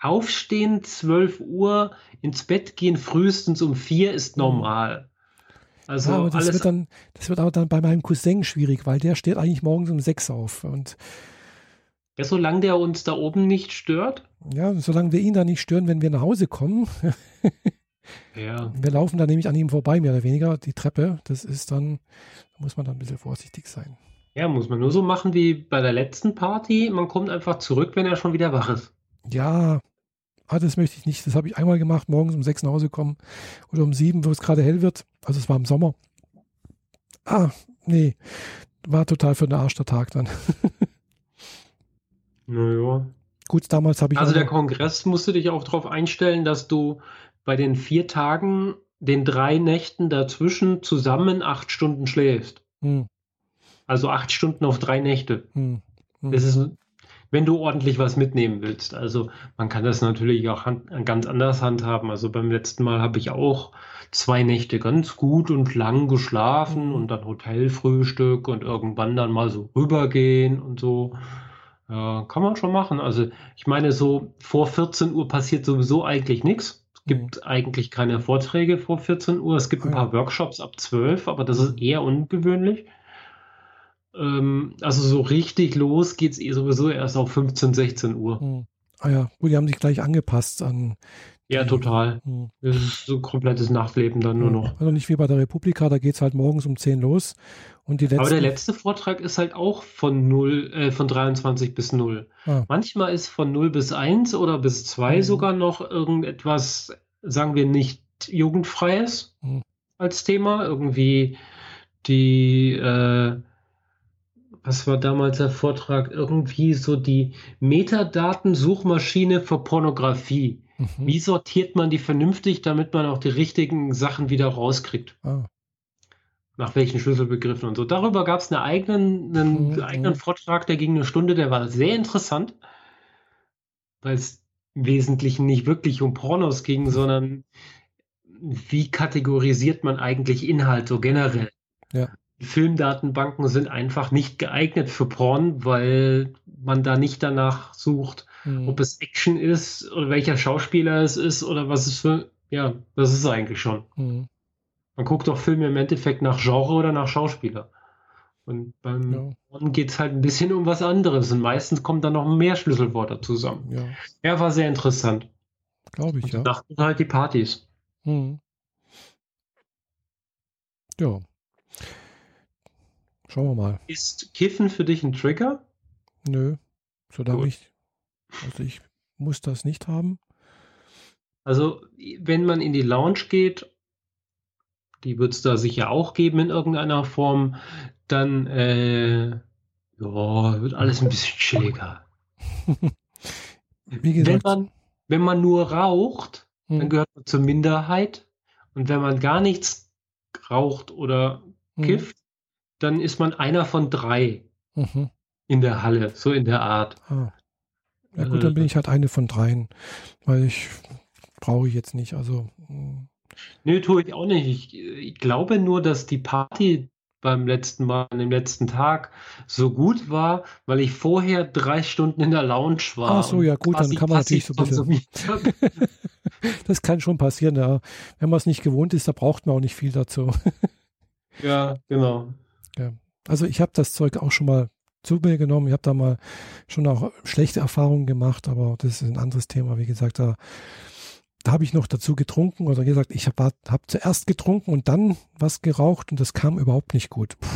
aufstehen, 12 Uhr, ins Bett gehen, frühestens um 4 ist mhm. normal. Also ja, das, wird dann, das wird aber dann bei meinem Cousin schwierig, weil der steht eigentlich morgens um 6 auf. Und ja, solange der uns da oben nicht stört? Ja, solange wir ihn da nicht stören, wenn wir nach Hause kommen. ja. Wir laufen da nämlich an ihm vorbei, mehr oder weniger, die Treppe. Das ist dann, da muss man dann ein bisschen vorsichtig sein. Ja, muss man nur so machen wie bei der letzten Party. Man kommt einfach zurück, wenn er schon wieder wach ist. Ja, ah, das möchte ich nicht. Das habe ich einmal gemacht, morgens um sechs nach Hause kommen oder um sieben, wo es gerade hell wird. Also es war im Sommer. Ah, nee, war total für den Arsch der Tag dann. naja. Gut, damals habe ich. Also der Kongress musste dich auch darauf einstellen, dass du bei den vier Tagen, den drei Nächten dazwischen zusammen acht Stunden schläfst. Hm. Also acht Stunden auf drei Nächte. Hm. Hm. Das ist, wenn du ordentlich was mitnehmen willst. Also man kann das natürlich auch hand, ganz anders handhaben. Also beim letzten Mal habe ich auch zwei Nächte ganz gut und lang geschlafen hm. und dann Hotelfrühstück und irgendwann dann mal so rübergehen und so. Ja, kann man schon machen. Also ich meine, so vor 14 Uhr passiert sowieso eigentlich nichts. Es gibt mhm. eigentlich keine Vorträge vor 14 Uhr. Es gibt ein paar Workshops ab 12, aber das ist eher ungewöhnlich. Ähm, also so richtig los geht es eh sowieso erst auf 15, 16 Uhr. Hm. Ah ja, gut, die haben sich gleich angepasst an. Ja, total. Hm. So komplettes Nachtleben dann nur hm. noch. Also nicht wie bei der Republika, da geht es halt morgens um 10 los. Und die letzten... Aber der letzte Vortrag ist halt auch von 0, äh, von 23 bis 0. Ah. Manchmal ist von 0 bis 1 oder bis 2 mhm. sogar noch irgendetwas, sagen wir nicht jugendfreies mhm. als Thema. Irgendwie die äh, was war damals der Vortrag? Irgendwie so die Metadatensuchmaschine für Pornografie. Mhm. Wie sortiert man die vernünftig, damit man auch die richtigen Sachen wieder rauskriegt? Ah. Nach welchen Schlüsselbegriffen und so. Darüber gab es einen eigenen, einen mhm. eigenen Vortrag, der ging eine Stunde, der war sehr interessant, weil es im Wesentlichen nicht wirklich um Pornos ging, sondern wie kategorisiert man eigentlich Inhalt so generell? Ja. Filmdatenbanken sind einfach nicht geeignet für Porn, weil man da nicht danach sucht, mhm. ob es Action ist oder welcher Schauspieler es ist oder was es für. Ja, das ist eigentlich schon. Mhm. Man guckt doch Filme im Endeffekt nach Genre oder nach Schauspieler. Und beim ja. Porn geht es halt ein bisschen um was anderes und meistens kommen da noch mehr Schlüsselworte zusammen. Ja, ja war sehr interessant. Glaube ich, und ja. Dachten halt die Partys. Mhm. Ja. Schauen wir mal. Ist Kiffen für dich ein Trigger? Nö, solange ich, also ich muss das nicht haben. Also, wenn man in die Lounge geht, die wird es da sicher auch geben in irgendeiner Form, dann äh, ja, wird alles ein bisschen chilliger. Wie gesagt, wenn man, wenn man nur raucht, hm. dann gehört man zur Minderheit. Und wenn man gar nichts raucht oder hm. kifft, hm. Dann ist man einer von drei mhm. in der Halle, so in der Art. Ah. Ja gut, dann bin ich halt eine von dreien, weil ich brauche ich jetzt nicht. Also. Hm. Nö, tue ich auch nicht. Ich, ich, glaube nur, dass die Party beim letzten Mal, an dem letzten Tag, so gut war, weil ich vorher drei Stunden in der Lounge war. Ach so, ja gut, dann kann man natürlich so ein bisschen. das kann schon passieren, ja. Wenn man es nicht gewohnt ist, da braucht man auch nicht viel dazu. ja, genau. Ja. Also ich habe das Zeug auch schon mal zu mir genommen. Ich habe da mal schon auch schlechte Erfahrungen gemacht, aber das ist ein anderes Thema. Wie gesagt, da, da habe ich noch dazu getrunken oder gesagt, ich habe hab zuerst getrunken und dann was geraucht und das kam überhaupt nicht gut. Puh.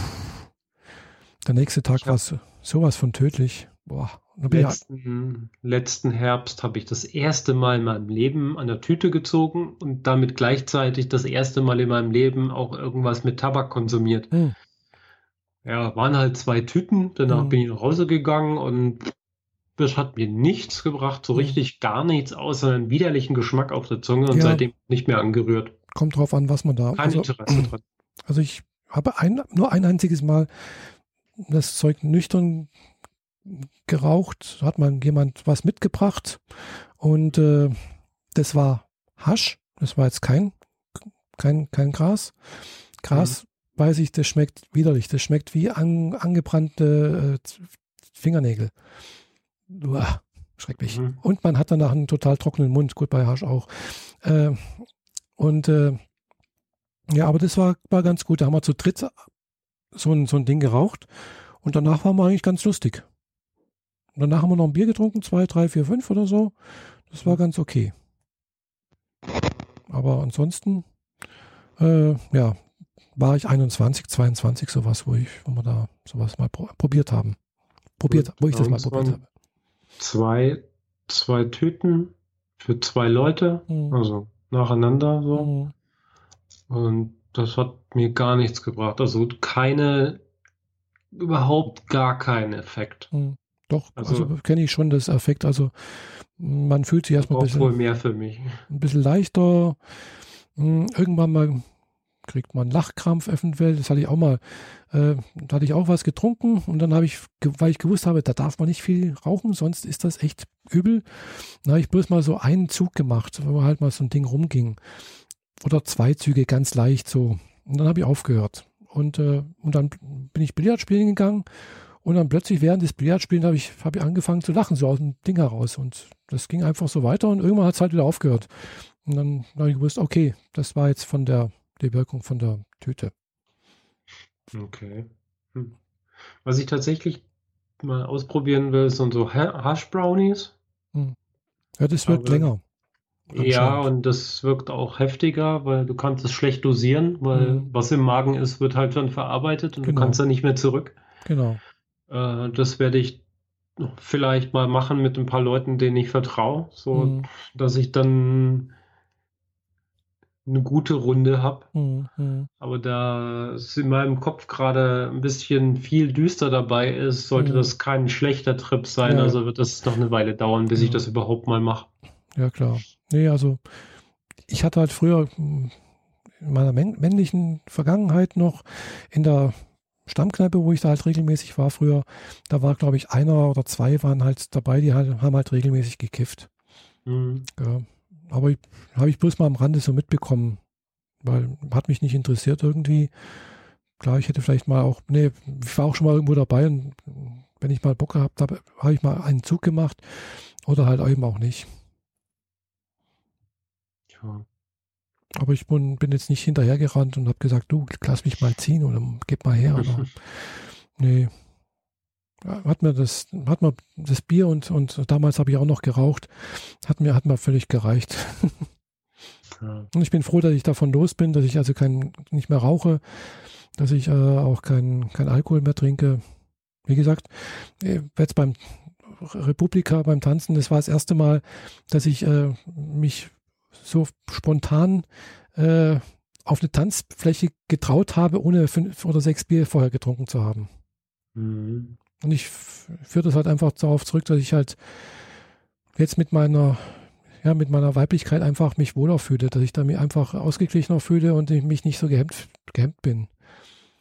Der nächste Tag war sowas von tödlich. Boah. Letzten, letzten Herbst habe ich das erste Mal in meinem Leben an der Tüte gezogen und damit gleichzeitig das erste Mal in meinem Leben auch irgendwas mit Tabak konsumiert. Hm. Ja, waren halt zwei Tüten. Danach mhm. bin ich nach Hause gegangen und das hat mir nichts gebracht, so mhm. richtig gar nichts, außer einen widerlichen Geschmack auf der Zunge und ja. seitdem nicht mehr angerührt. Kommt drauf an, was man da. Kein also, Interesse dran. Also ich habe ein, nur ein einziges Mal das Zeug nüchtern geraucht, hat man jemand was mitgebracht und äh, das war Hasch, das war jetzt kein, kein, kein Gras. Gras weiß ich, das schmeckt widerlich. Das schmeckt wie an, angebrannte äh, Fingernägel. Uah, schrecklich. Mhm. Und man hat danach einen total trockenen Mund. Gut, bei Hasch auch. Äh, und äh, ja, aber das war, war ganz gut. Da haben wir zu dritt so ein, so ein Ding geraucht. Und danach war wir eigentlich ganz lustig. Und danach haben wir noch ein Bier getrunken, zwei, drei, vier, fünf oder so. Das war ganz okay. Aber ansonsten, äh, ja, war ich 21, 22, sowas, wo ich, wo wir da sowas mal probiert haben. Probiert, wo ich das mal probiert habe. Zwei, zwei Tüten für zwei Leute, mhm. also nacheinander so. Mhm. Und das hat mir gar nichts gebracht. Also keine, überhaupt gar keinen Effekt. Mhm. Doch, also, also kenne ich schon das Effekt. Also man fühlt sich erstmal ein bisschen, wohl mehr für mich. ein bisschen leichter. Hm, irgendwann mal kriegt man Lachkrampf eventuell. Das hatte ich auch mal. Äh, da hatte ich auch was getrunken und dann habe ich, weil ich gewusst habe, da darf man nicht viel rauchen, sonst ist das echt übel. Da habe ich bloß mal so einen Zug gemacht, wo halt mal so ein Ding rumging. Oder zwei Züge ganz leicht so. Und dann habe ich aufgehört. Und, äh, und dann bin ich Billard spielen gegangen und dann plötzlich während des Billardspielens habe ich, hab ich angefangen zu lachen, so aus dem Ding heraus. Und das ging einfach so weiter und irgendwann hat es halt wieder aufgehört. Und dann habe ich gewusst, okay, das war jetzt von der die Wirkung von der Tüte. Okay. Hm. Was ich tatsächlich mal ausprobieren will, sind so Hash Brownies. Hm. Ja, das wirkt Aber, länger. Ja, und das wirkt auch heftiger, weil du kannst es schlecht dosieren, weil hm. was im Magen ist, wird halt dann verarbeitet und genau. du kannst da nicht mehr zurück. Genau. Äh, das werde ich vielleicht mal machen mit ein paar Leuten, denen ich vertraue, so hm. dass ich dann eine gute Runde habe. Mhm. Aber da es in meinem Kopf gerade ein bisschen viel düster dabei ist, sollte mhm. das kein schlechter Trip sein. Ja. Also wird das noch eine Weile dauern, bis ja. ich das überhaupt mal mache. Ja, klar. Nee, also ich hatte halt früher in meiner männlichen Vergangenheit noch in der Stammkneipe, wo ich da halt regelmäßig war früher, da war, glaube ich, einer oder zwei waren halt dabei, die halt, haben halt regelmäßig gekifft. Mhm. Ja. Aber habe ich bloß mal am Rande so mitbekommen, weil hat mich nicht interessiert irgendwie. Klar, ich hätte vielleicht mal auch, nee, ich war auch schon mal irgendwo dabei und wenn ich mal Bock gehabt habe, habe ich mal einen Zug gemacht oder halt eben auch nicht. Ja. Aber ich bin, bin jetzt nicht hinterhergerannt und habe gesagt, du, lass mich mal ziehen oder gib mal her. Oder, nee, hat mir das, hat mir das Bier und, und damals habe ich auch noch geraucht, hat mir, hat mir völlig gereicht. Ja. Und ich bin froh, dass ich davon los bin, dass ich also kein, nicht mehr rauche, dass ich äh, auch kein, kein Alkohol mehr trinke. Wie gesagt, äh, jetzt beim Republika, beim Tanzen, das war das erste Mal, dass ich äh, mich so spontan äh, auf eine Tanzfläche getraut habe, ohne fünf oder sechs Bier vorher getrunken zu haben. Mhm. Und ich führe das halt einfach darauf zurück, dass ich halt jetzt mit meiner, ja, mit meiner Weiblichkeit einfach mich wohler fühle, dass ich da mich einfach ausgeglichener fühle und ich mich nicht so gehemmt, gehemmt bin.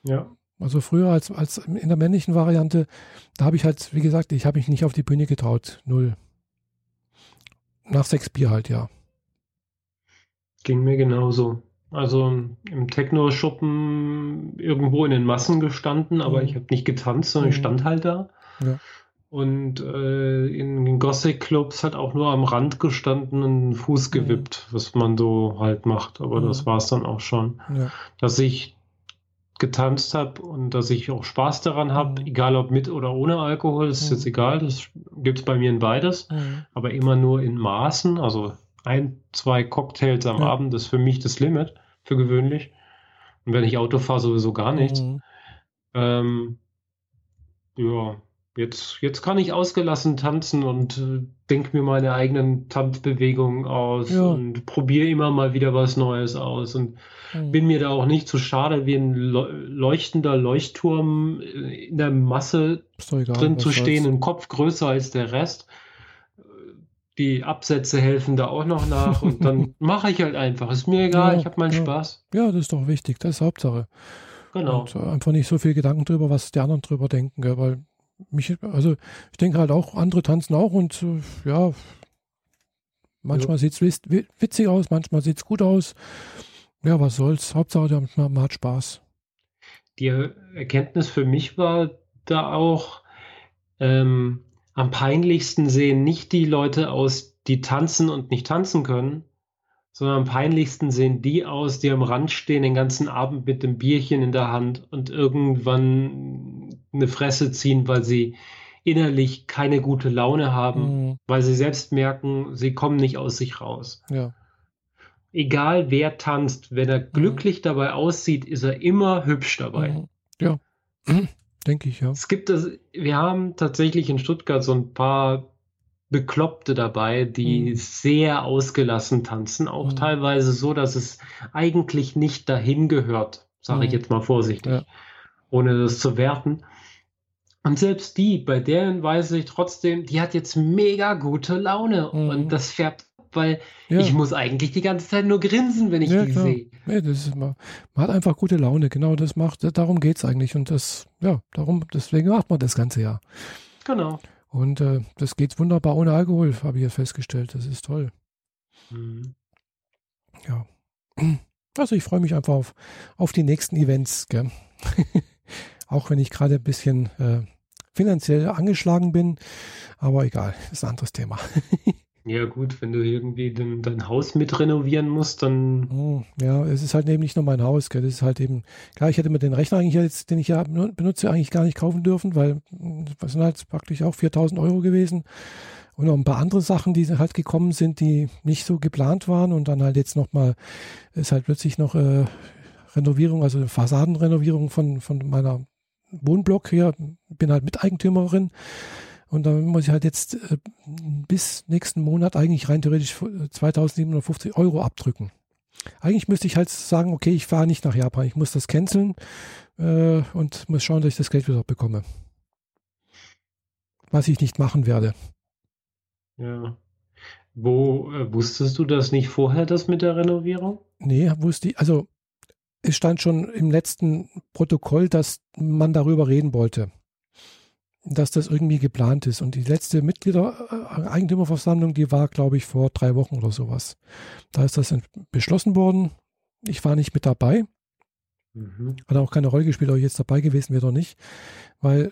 Ja. Also früher als, als in der männlichen Variante, da habe ich halt, wie gesagt, ich habe mich nicht auf die Bühne getraut. Null. Nach sechs Bier halt, ja. Ging mir genauso. Also im Techno-Schuppen irgendwo in den Massen gestanden, aber Mhm. ich habe nicht getanzt, sondern ich Mhm. stand halt da. Ja. Und äh, in den Gothic-Clubs hat auch nur am Rand gestanden und einen Fuß Mhm. gewippt, was man so halt macht. Aber Mhm. das war es dann auch schon. Ja. Dass ich getanzt habe und dass ich auch Spaß daran habe, Mhm. egal ob mit oder ohne Alkohol, ist Mhm. jetzt egal. Das gibt es bei mir in beides Mhm. aber immer nur in Maßen. Also ein, zwei Cocktails am Ja. Abend ist für mich das Limit, für gewöhnlich. Und wenn ich Auto fahre, sowieso gar nichts. Mhm. Ähm, ja, jetzt, jetzt kann ich ausgelassen tanzen und äh, denke mir meine eigenen Tanzbewegungen aus Ja. und probiere immer mal wieder was Neues aus und Mhm. bin mir da auch nicht zu schade, wie ein leu- leuchtender Leuchtturm äh, in der Masse egal, drin zu stehen, ein Kopf größer als der Rest. Die Absätze helfen da auch noch nach und dann mache ich halt einfach. Ist mir egal, Ja, ich habe meinen ja. Spaß. Ja, das ist doch wichtig, das ist Hauptsache. Genau. Und äh, einfach nicht so viel Gedanken drüber, was die anderen drüber denken, gell? weil mich, also ich denke halt auch, andere tanzen auch und äh, ja, manchmal sieht es witzig aus, manchmal sieht es gut aus. Ja, was soll's, Hauptsache man hat Spaß. Die Erkenntnis für mich war da auch, ähm, am peinlichsten sehen nicht die Leute aus, die tanzen und nicht tanzen können, sondern am peinlichsten sehen die aus, die am Rand stehen den ganzen Abend mit dem Bierchen in der Hand und irgendwann eine Fresse ziehen, weil sie innerlich keine gute Laune haben, Mhm, weil sie selbst merken, sie kommen nicht aus sich raus. ja, Egal wer tanzt, wenn er glücklich dabei aussieht, ist er immer hübsch dabei. mhm, ja, denke ich, ja. Es gibt das, wir haben tatsächlich in Stuttgart so ein paar Bekloppte dabei, die Mhm. sehr ausgelassen tanzen, auch Mhm. teilweise so, dass es eigentlich nicht dahin gehört, sage ich Mhm. jetzt mal vorsichtig, Ja. ohne das zu werten. Und selbst die, bei deren weiß ich trotzdem, die hat jetzt mega gute Laune Mhm. und das färbt, weil Ja, ich muss eigentlich die ganze Zeit nur grinsen, wenn ich Ja, die klar. sehe. nee, das ist mal, man hat einfach gute Laune, genau das macht, darum geht es eigentlich und das, ja, darum, deswegen macht man das Ganze ja. Genau. Und äh, das geht wunderbar ohne Alkohol, habe ich jetzt festgestellt. Das ist toll. Mhm. Ja. Also ich freue mich einfach auf, auf die nächsten Events. Gell? Auch wenn ich gerade ein bisschen äh, finanziell angeschlagen bin. Aber egal, ist ein anderes Thema. Ja, gut, wenn du irgendwie den, dein Haus mit renovieren musst, dann Hm, Ja, es ist halt eben nicht nur mein Haus. Gell? Das ist halt eben, klar, ich hätte mir den Rechner eigentlich jetzt, den ich ja benutze, eigentlich gar nicht kaufen dürfen, weil hm, das sind halt praktisch auch 4000 Euro gewesen. Und noch ein paar andere Sachen, die halt gekommen sind, die nicht so geplant waren. Und dann halt jetzt nochmal, ist halt plötzlich noch äh, Renovierung, also Fassadenrenovierung von, von meiner Wohnblock hier. Bin halt Miteigentümerin. Und dann muss ich halt jetzt äh, bis nächsten Monat eigentlich rein theoretisch 2750 Euro abdrücken. Eigentlich müsste ich halt sagen, okay, ich fahre nicht nach Japan, ich muss das canceln äh, und muss schauen, dass ich das Geld wieder bekomme. Was ich nicht machen werde. Ja. Wo äh, wusstest du das nicht vorher, das mit der Renovierung? Nee, wusste ich, also es stand schon im letzten Protokoll, dass man darüber reden wollte. Dass das irgendwie geplant ist. Und die letzte Mitglieder-Eigentümerversammlung, die war, glaube ich, vor drei Wochen oder sowas. Da ist das beschlossen worden. Ich war nicht mit dabei. Mhm. Hat auch keine Rolle gespielt, ob ich jetzt dabei gewesen wäre oder nicht. Weil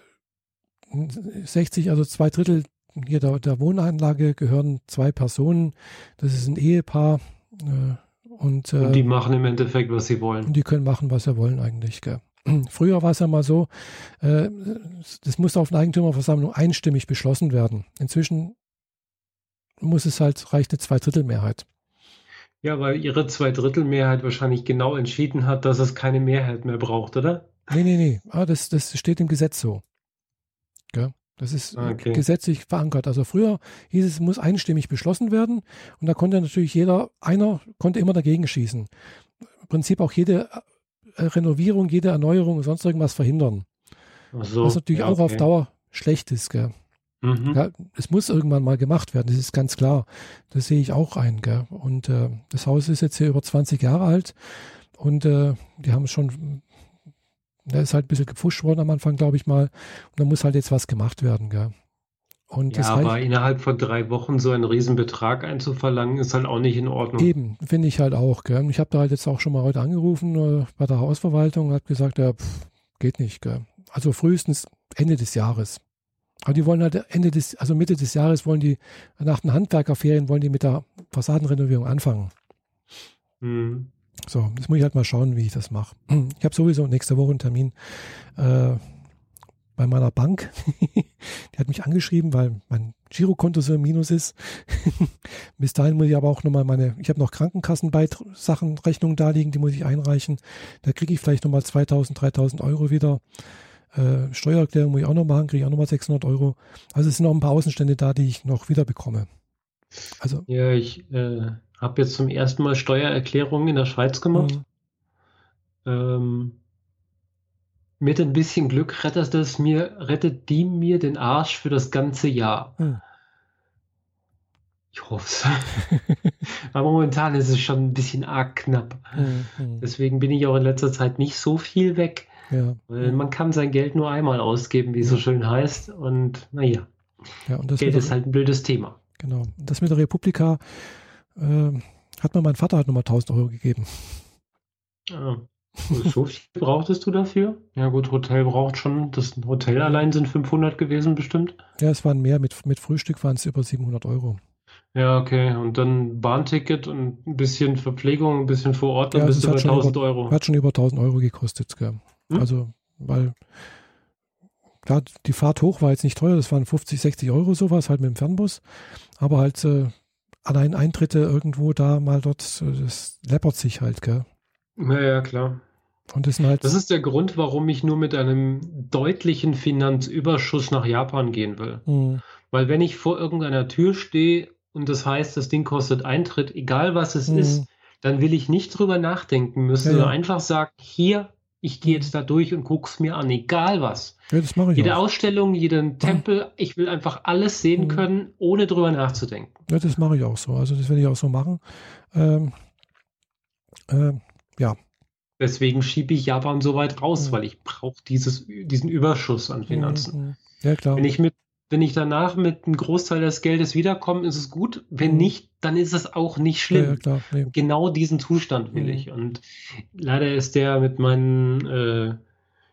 60, also zwei Drittel hier der, der Wohnanlage gehören zwei Personen. Das ist ein Ehepaar. Äh, und, äh, Und die machen im Endeffekt, was sie wollen. und die können machen, was sie wollen eigentlich. Gell. Früher war es ja mal so, äh, das musste auf einer Eigentümerversammlung einstimmig beschlossen werden. Inzwischen muss es halt, reicht eine Zweidrittelmehrheit. Ja, weil ihre Zweidrittelmehrheit wahrscheinlich genau entschieden hat, dass es keine Mehrheit mehr braucht, oder? Nee, nee, nee. Ah, das, das steht im Gesetz so. Gell? Das ist Ah, okay. gesetzlich verankert. Also früher hieß es, es muss einstimmig beschlossen werden und da konnte natürlich jeder, einer konnte immer dagegen schießen. im Prinzip auch jede Renovierung, jede Erneuerung, sonst irgendwas verhindern. So, was natürlich ja, auch okay. auf Dauer schlecht ist. Gell? Mhm. Ja, es muss irgendwann mal gemacht werden, das ist ganz klar. Das sehe ich auch ein. Gell? Und äh, das Haus ist jetzt hier über 20 Jahre alt und äh, die haben schon, da ist halt ein bisschen gepfuscht worden am Anfang, glaube ich mal. Und da muss halt jetzt was gemacht werden. Gell? Und ja, aber heißt, innerhalb von drei Wochen so einen Riesenbetrag einzuverlangen, ist halt auch nicht in Ordnung. Eben, finde ich halt auch. Gell? Ich habe da halt jetzt auch schon mal heute angerufen äh, bei der Hausverwaltung und habe gesagt, ja, pff, geht nicht. Gell? Also frühestens Ende des Jahres. Aber die wollen halt Ende des, also Mitte des Jahres wollen die, nach den Handwerkerferien wollen die mit der Fassadenrenovierung anfangen. Mhm. So, jetzt muss ich halt mal schauen, wie ich das mache. Ich habe sowieso nächste Woche einen Termin äh, bei meiner Bank. die hat mich angeschrieben, weil mein Girokonto so im Minus ist. Bis dahin muss ich aber auch nochmal meine, ich habe noch Krankenkassensachen, Rechnungen da liegen, die muss ich einreichen. Da kriege ich vielleicht nochmal 2000, 3000 Euro wieder. Äh, Steuererklärung muss ich auch noch machen, kriege ich auch nochmal 600 Euro. Also es sind noch ein paar Außenstände da, die ich noch wieder bekomme. Also, ja, ich äh, habe jetzt zum ersten Mal Steuererklärungen in der Schweiz gemacht. Mhm. Ähm, mit ein bisschen Glück rettet das mir, rettet die mir den Arsch für das ganze Jahr. Mhm. Ich hoffe es. Aber momentan ist es schon ein bisschen arg knapp. Mhm. Deswegen bin ich auch in letzter Zeit nicht so viel weg. Ja. Weil man kann sein Geld nur einmal ausgeben, wie es so schön heißt. Und naja, ja, und Geld ist halt ein blödes Thema. Genau. Das mit der Republika äh, hat mir mein Vater halt nochmal 1000 Euro gegeben. Ja. So viel brauchtest du dafür? Ja gut, Hotel braucht schon, das Hotel allein sind 500 gewesen bestimmt. Ja, es waren mehr, mit, mit Frühstück waren es über 700 Euro. Ja, okay. Und dann Bahnticket und ein bisschen Verpflegung, ein bisschen vor Ort, dann ja, bist du bei 1000 über, Euro. Hat schon über 1000 Euro gekostet. Gell. Hm? Also, weil klar, die Fahrt hoch war jetzt nicht teuer, das waren 50, 60 Euro sowas, halt mit dem Fernbus. Aber halt äh, allein Eintritte irgendwo da mal dort, äh, das läppert sich halt, gell. Ja, ja, klar. Das, halt das ist der Grund, warum ich nur mit einem deutlichen Finanzüberschuss nach Japan gehen will. Mhm. Weil wenn ich vor irgendeiner Tür stehe und das heißt, das Ding kostet Eintritt, egal was es mhm. ist, dann will ich nicht drüber nachdenken müssen, ja, sondern ja. einfach sagen, hier, ich gehe jetzt da durch und gucke es mir an, egal was. Ja, das mache ich Jede auch. Ausstellung, jeden Tempel, ich will einfach alles sehen mhm. können, ohne drüber nachzudenken. Ja, das mache ich auch so. Also das werde ich auch so machen. Ähm, äh, ja. Deswegen schiebe ich Japan so weit raus, mhm. weil ich brauche diesen Überschuss an Finanzen. Mhm. Ja, klar. Wenn ich mit wenn ich danach mit einem Großteil des Geldes wiederkomme, ist es gut. Wenn mhm. nicht, dann ist es auch nicht schlimm. Ja, klar, nee. Genau diesen Zustand will mhm. ich. Und leider ist der mit meinen äh,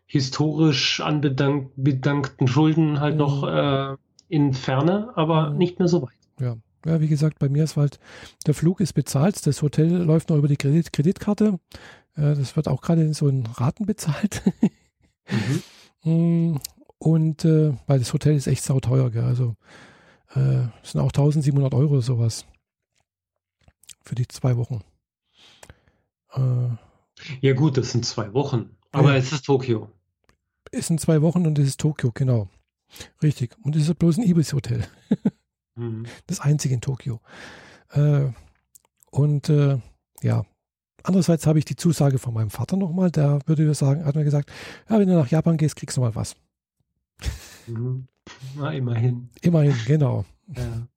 historisch anbedankten Schulden halt mhm. noch äh, in Ferne, aber mhm. nicht mehr so weit. Ja. Ja, wie gesagt, bei mir ist halt, der Flug ist bezahlt, das Hotel läuft noch über die Kredit Kreditkarte. Äh, das wird auch gerade in so einen Raten bezahlt. mhm. Mm, und äh, weil das Hotel ist echt sauteuer, gell? also äh, sind auch 1700 Euro oder sowas für die zwei Wochen. Äh, ja gut, das sind zwei Wochen, aber ja. es ist Tokio. Es sind zwei Wochen und es ist Tokio, genau. Richtig. Und es ist bloß ein Ibis-Hotel. mhm. Das einzige in Tokio. Äh, und äh, ja, andererseits habe ich die Zusage von meinem Vater nochmal, der würde sagen, hat mir gesagt, ja, wenn du nach Japan gehst, kriegst du mal was. Mhm. Na, immerhin. Immerhin, genau. Ja.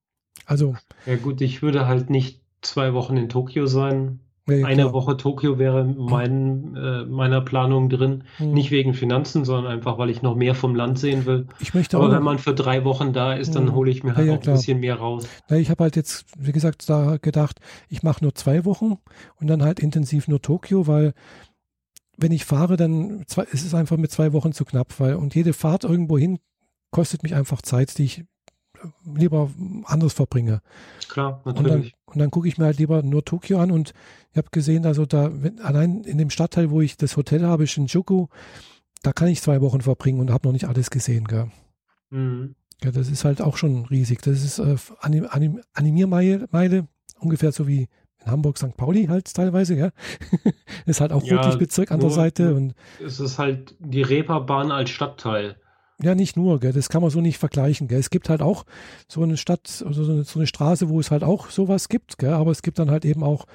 Also. Ja, gut, ich würde halt nicht zwei Wochen in Tokio sein. Ja, Eine klar. Woche Tokio wäre mein, äh, meiner Planung drin. Hm. Nicht wegen Finanzen, sondern einfach, weil ich noch mehr vom Land sehen will. Ich möchte Aber wenn man für drei Wochen da ist, dann hm. hole ich mir halt ja, auch klar. ein bisschen mehr raus. Ja, ich habe halt jetzt, wie gesagt, da gedacht, ich mache nur zwei Wochen und dann halt intensiv nur Tokio, weil wenn ich fahre, dann zwei, ist es einfach mit zwei Wochen zu knapp, weil und jede Fahrt irgendwo hin kostet mich einfach Zeit, die ich lieber anders verbringe. Klar, natürlich. Und dann, dann gucke ich mir halt lieber nur Tokio an und ich habe gesehen, also da, wenn, allein in dem Stadtteil, wo ich das Hotel habe, Shinjuku, da kann ich zwei Wochen verbringen und habe noch nicht alles gesehen, gell? Mhm. Ja, das ist halt auch schon riesig. Das ist äh, Anim, Anim, Animiermeile, ungefähr so wie in Hamburg St. Pauli halt teilweise, ja. ist halt auch ja, wirklich Bezirk an der Seite. Und es ist halt die Reeperbahn als Stadtteil. Ja, nicht nur, gell, das kann man so nicht vergleichen. Gell. Es gibt halt auch so eine Stadt, also so eine, so eine Straße, wo es halt auch sowas gibt, gell, aber es gibt dann halt eben auch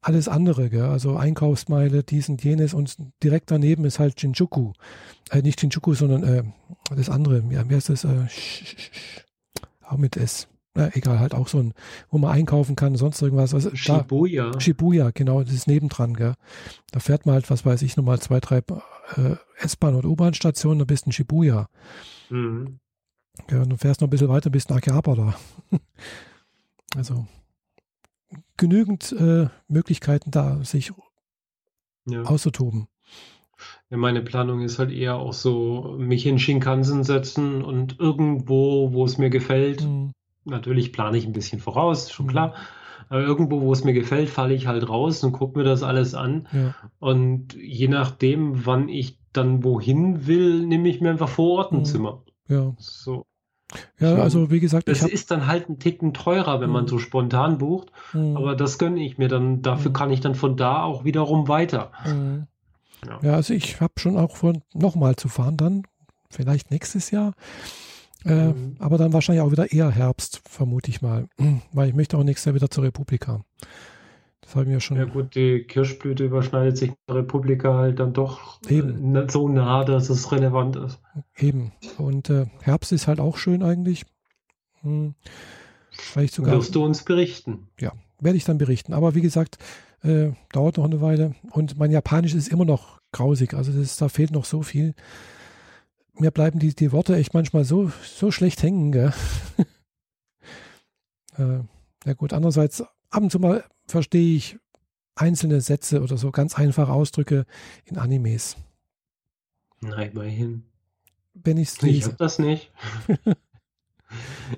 alles andere, gell? also Einkaufsmeile, dies und jenes und direkt daneben ist halt Shinjuku. Äh, nicht Shinjuku, sondern äh, das andere, ja, wie heißt das? Äh, auch mit S. Na, egal, halt auch so ein, wo man einkaufen kann, sonst irgendwas. Also Shibuya. Da, Shibuya, genau, das ist nebendran, gell. Da fährt man halt, was weiß ich, nochmal zwei, drei äh, S-Bahn- oder U-Bahn-Stationen, dann bist du in Shibuya. Mhm. Ja, und du fährst noch ein bisschen weiter, bist nach Akihabara. also genügend äh, Möglichkeiten da, sich ja. auszutoben. Ja, meine Planung ist halt eher auch so, mich in Shinkansen setzen und irgendwo, wo es mir gefällt, mhm. Natürlich plane ich ein bisschen voraus, schon mhm. klar, aber irgendwo, wo es mir gefällt, falle ich halt raus und gucke mir das alles an. Ja. Und je nachdem, wann ich dann wohin will, nehme ich mir einfach vor Ort ein mhm. Zimmer. Ja. So. Ja, also wie gesagt, es ist dann halt ein Ticken teurer, wenn man mhm. so spontan bucht, aber das gönne ich mir dann. Dafür kann ich dann von da auch wiederum weiter. Ja. ja. also ich habe schon auch vor, nochmal zu fahren dann, vielleicht nächstes Jahr. Äh, mhm. aber dann wahrscheinlich auch wieder eher Herbst, vermute ich mal. Weil ich möchte auch nächstes Jahr wieder zur Republika. Das haben wir schon. Ja gut, die Kirschblüte überschneidet sich mit der Republika halt dann doch Eben. Äh, so nah, dass es relevant ist. Eben. Und äh, Herbst ist halt auch schön eigentlich. Hm. Vielleicht sogar, Wirst du uns berichten? Ja, werde ich dann berichten. Aber wie gesagt, äh, dauert noch eine Weile. Und mein Japanisch ist immer noch grausig. Also das, da fehlt noch so viel. Mir bleiben die, die Worte echt manchmal so, so schlecht hängen. Gell? äh, ja gut, andererseits ab und zu mal verstehe ich einzelne Sätze oder so ganz einfache Ausdrücke in Animes. Na, immerhin. Wenn ich's lese. Ich habe das nicht.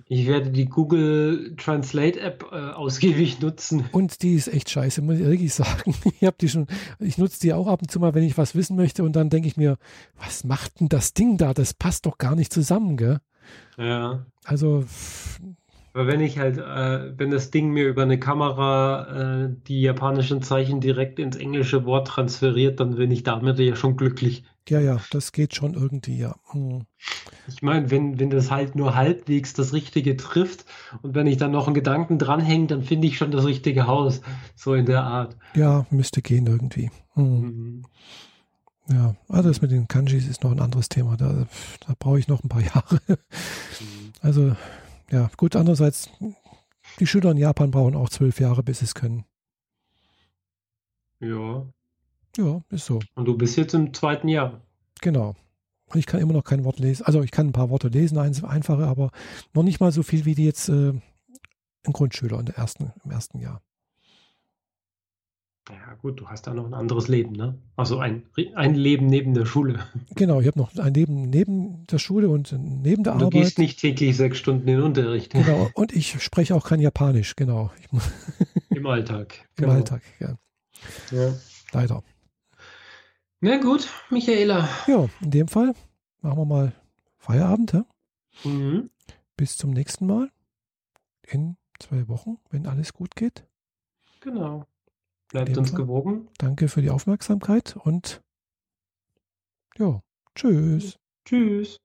Ich werde die Google Translate App äh, ausgiebig nutzen. Und die ist echt scheiße, muss ich wirklich sagen. Ich habe die schon, ich nutze die auch ab und zu mal, wenn ich was wissen möchte und dann denke ich mir, was macht denn das Ding da? Das passt doch gar nicht zusammen, gell? Ja. Also aber wenn ich halt, äh, wenn das Ding mir über eine Kamera äh, die japanischen Zeichen direkt ins englische Wort transferiert, dann bin ich damit ja schon glücklich. Ja, ja, das geht schon irgendwie, ja. Hm. Ich meine, wenn, wenn das halt nur halbwegs das Richtige trifft und wenn ich dann noch einen Gedanken dranhänge, dann finde ich schon das richtige Haus. So in der Art. Ja, müsste gehen irgendwie. Hm. Mhm. Ja, also das mit den Kanjis ist noch ein anderes Thema. Da, da brauche ich noch ein paar Jahre. Mhm. Also ja, gut, andererseits, die Schüler in Japan brauchen auch zwölf Jahre, bis sie es können. Ja. Ja, ist so. Und du bist jetzt im zweiten Jahr. Genau. Und ich kann immer noch kein Wort lesen. Also ich kann ein paar Worte lesen, einfache, aber noch nicht mal so viel wie die jetzt äh, ein Grundschüler in der ersten, im ersten Jahr. Ja, gut, du hast da noch ein anderes Leben, ne? Also ein, ein Leben neben der Schule. Genau, ich habe noch ein Leben neben der Schule und neben der und du Arbeit. Du gehst nicht täglich sechs Stunden in den Unterricht. Genau, und ich spreche auch kein Japanisch, genau. Im Alltag. Im genau. Alltag, ja. ja. Leider. Na gut, Michaela. Ja, in dem Fall machen wir mal Feierabend, ja? Mhm. Bis zum nächsten Mal. In zwei Wochen, wenn alles gut geht. Genau. Bleibt uns gewogen. Danke für die Aufmerksamkeit und ja, tschüss. Tschüss.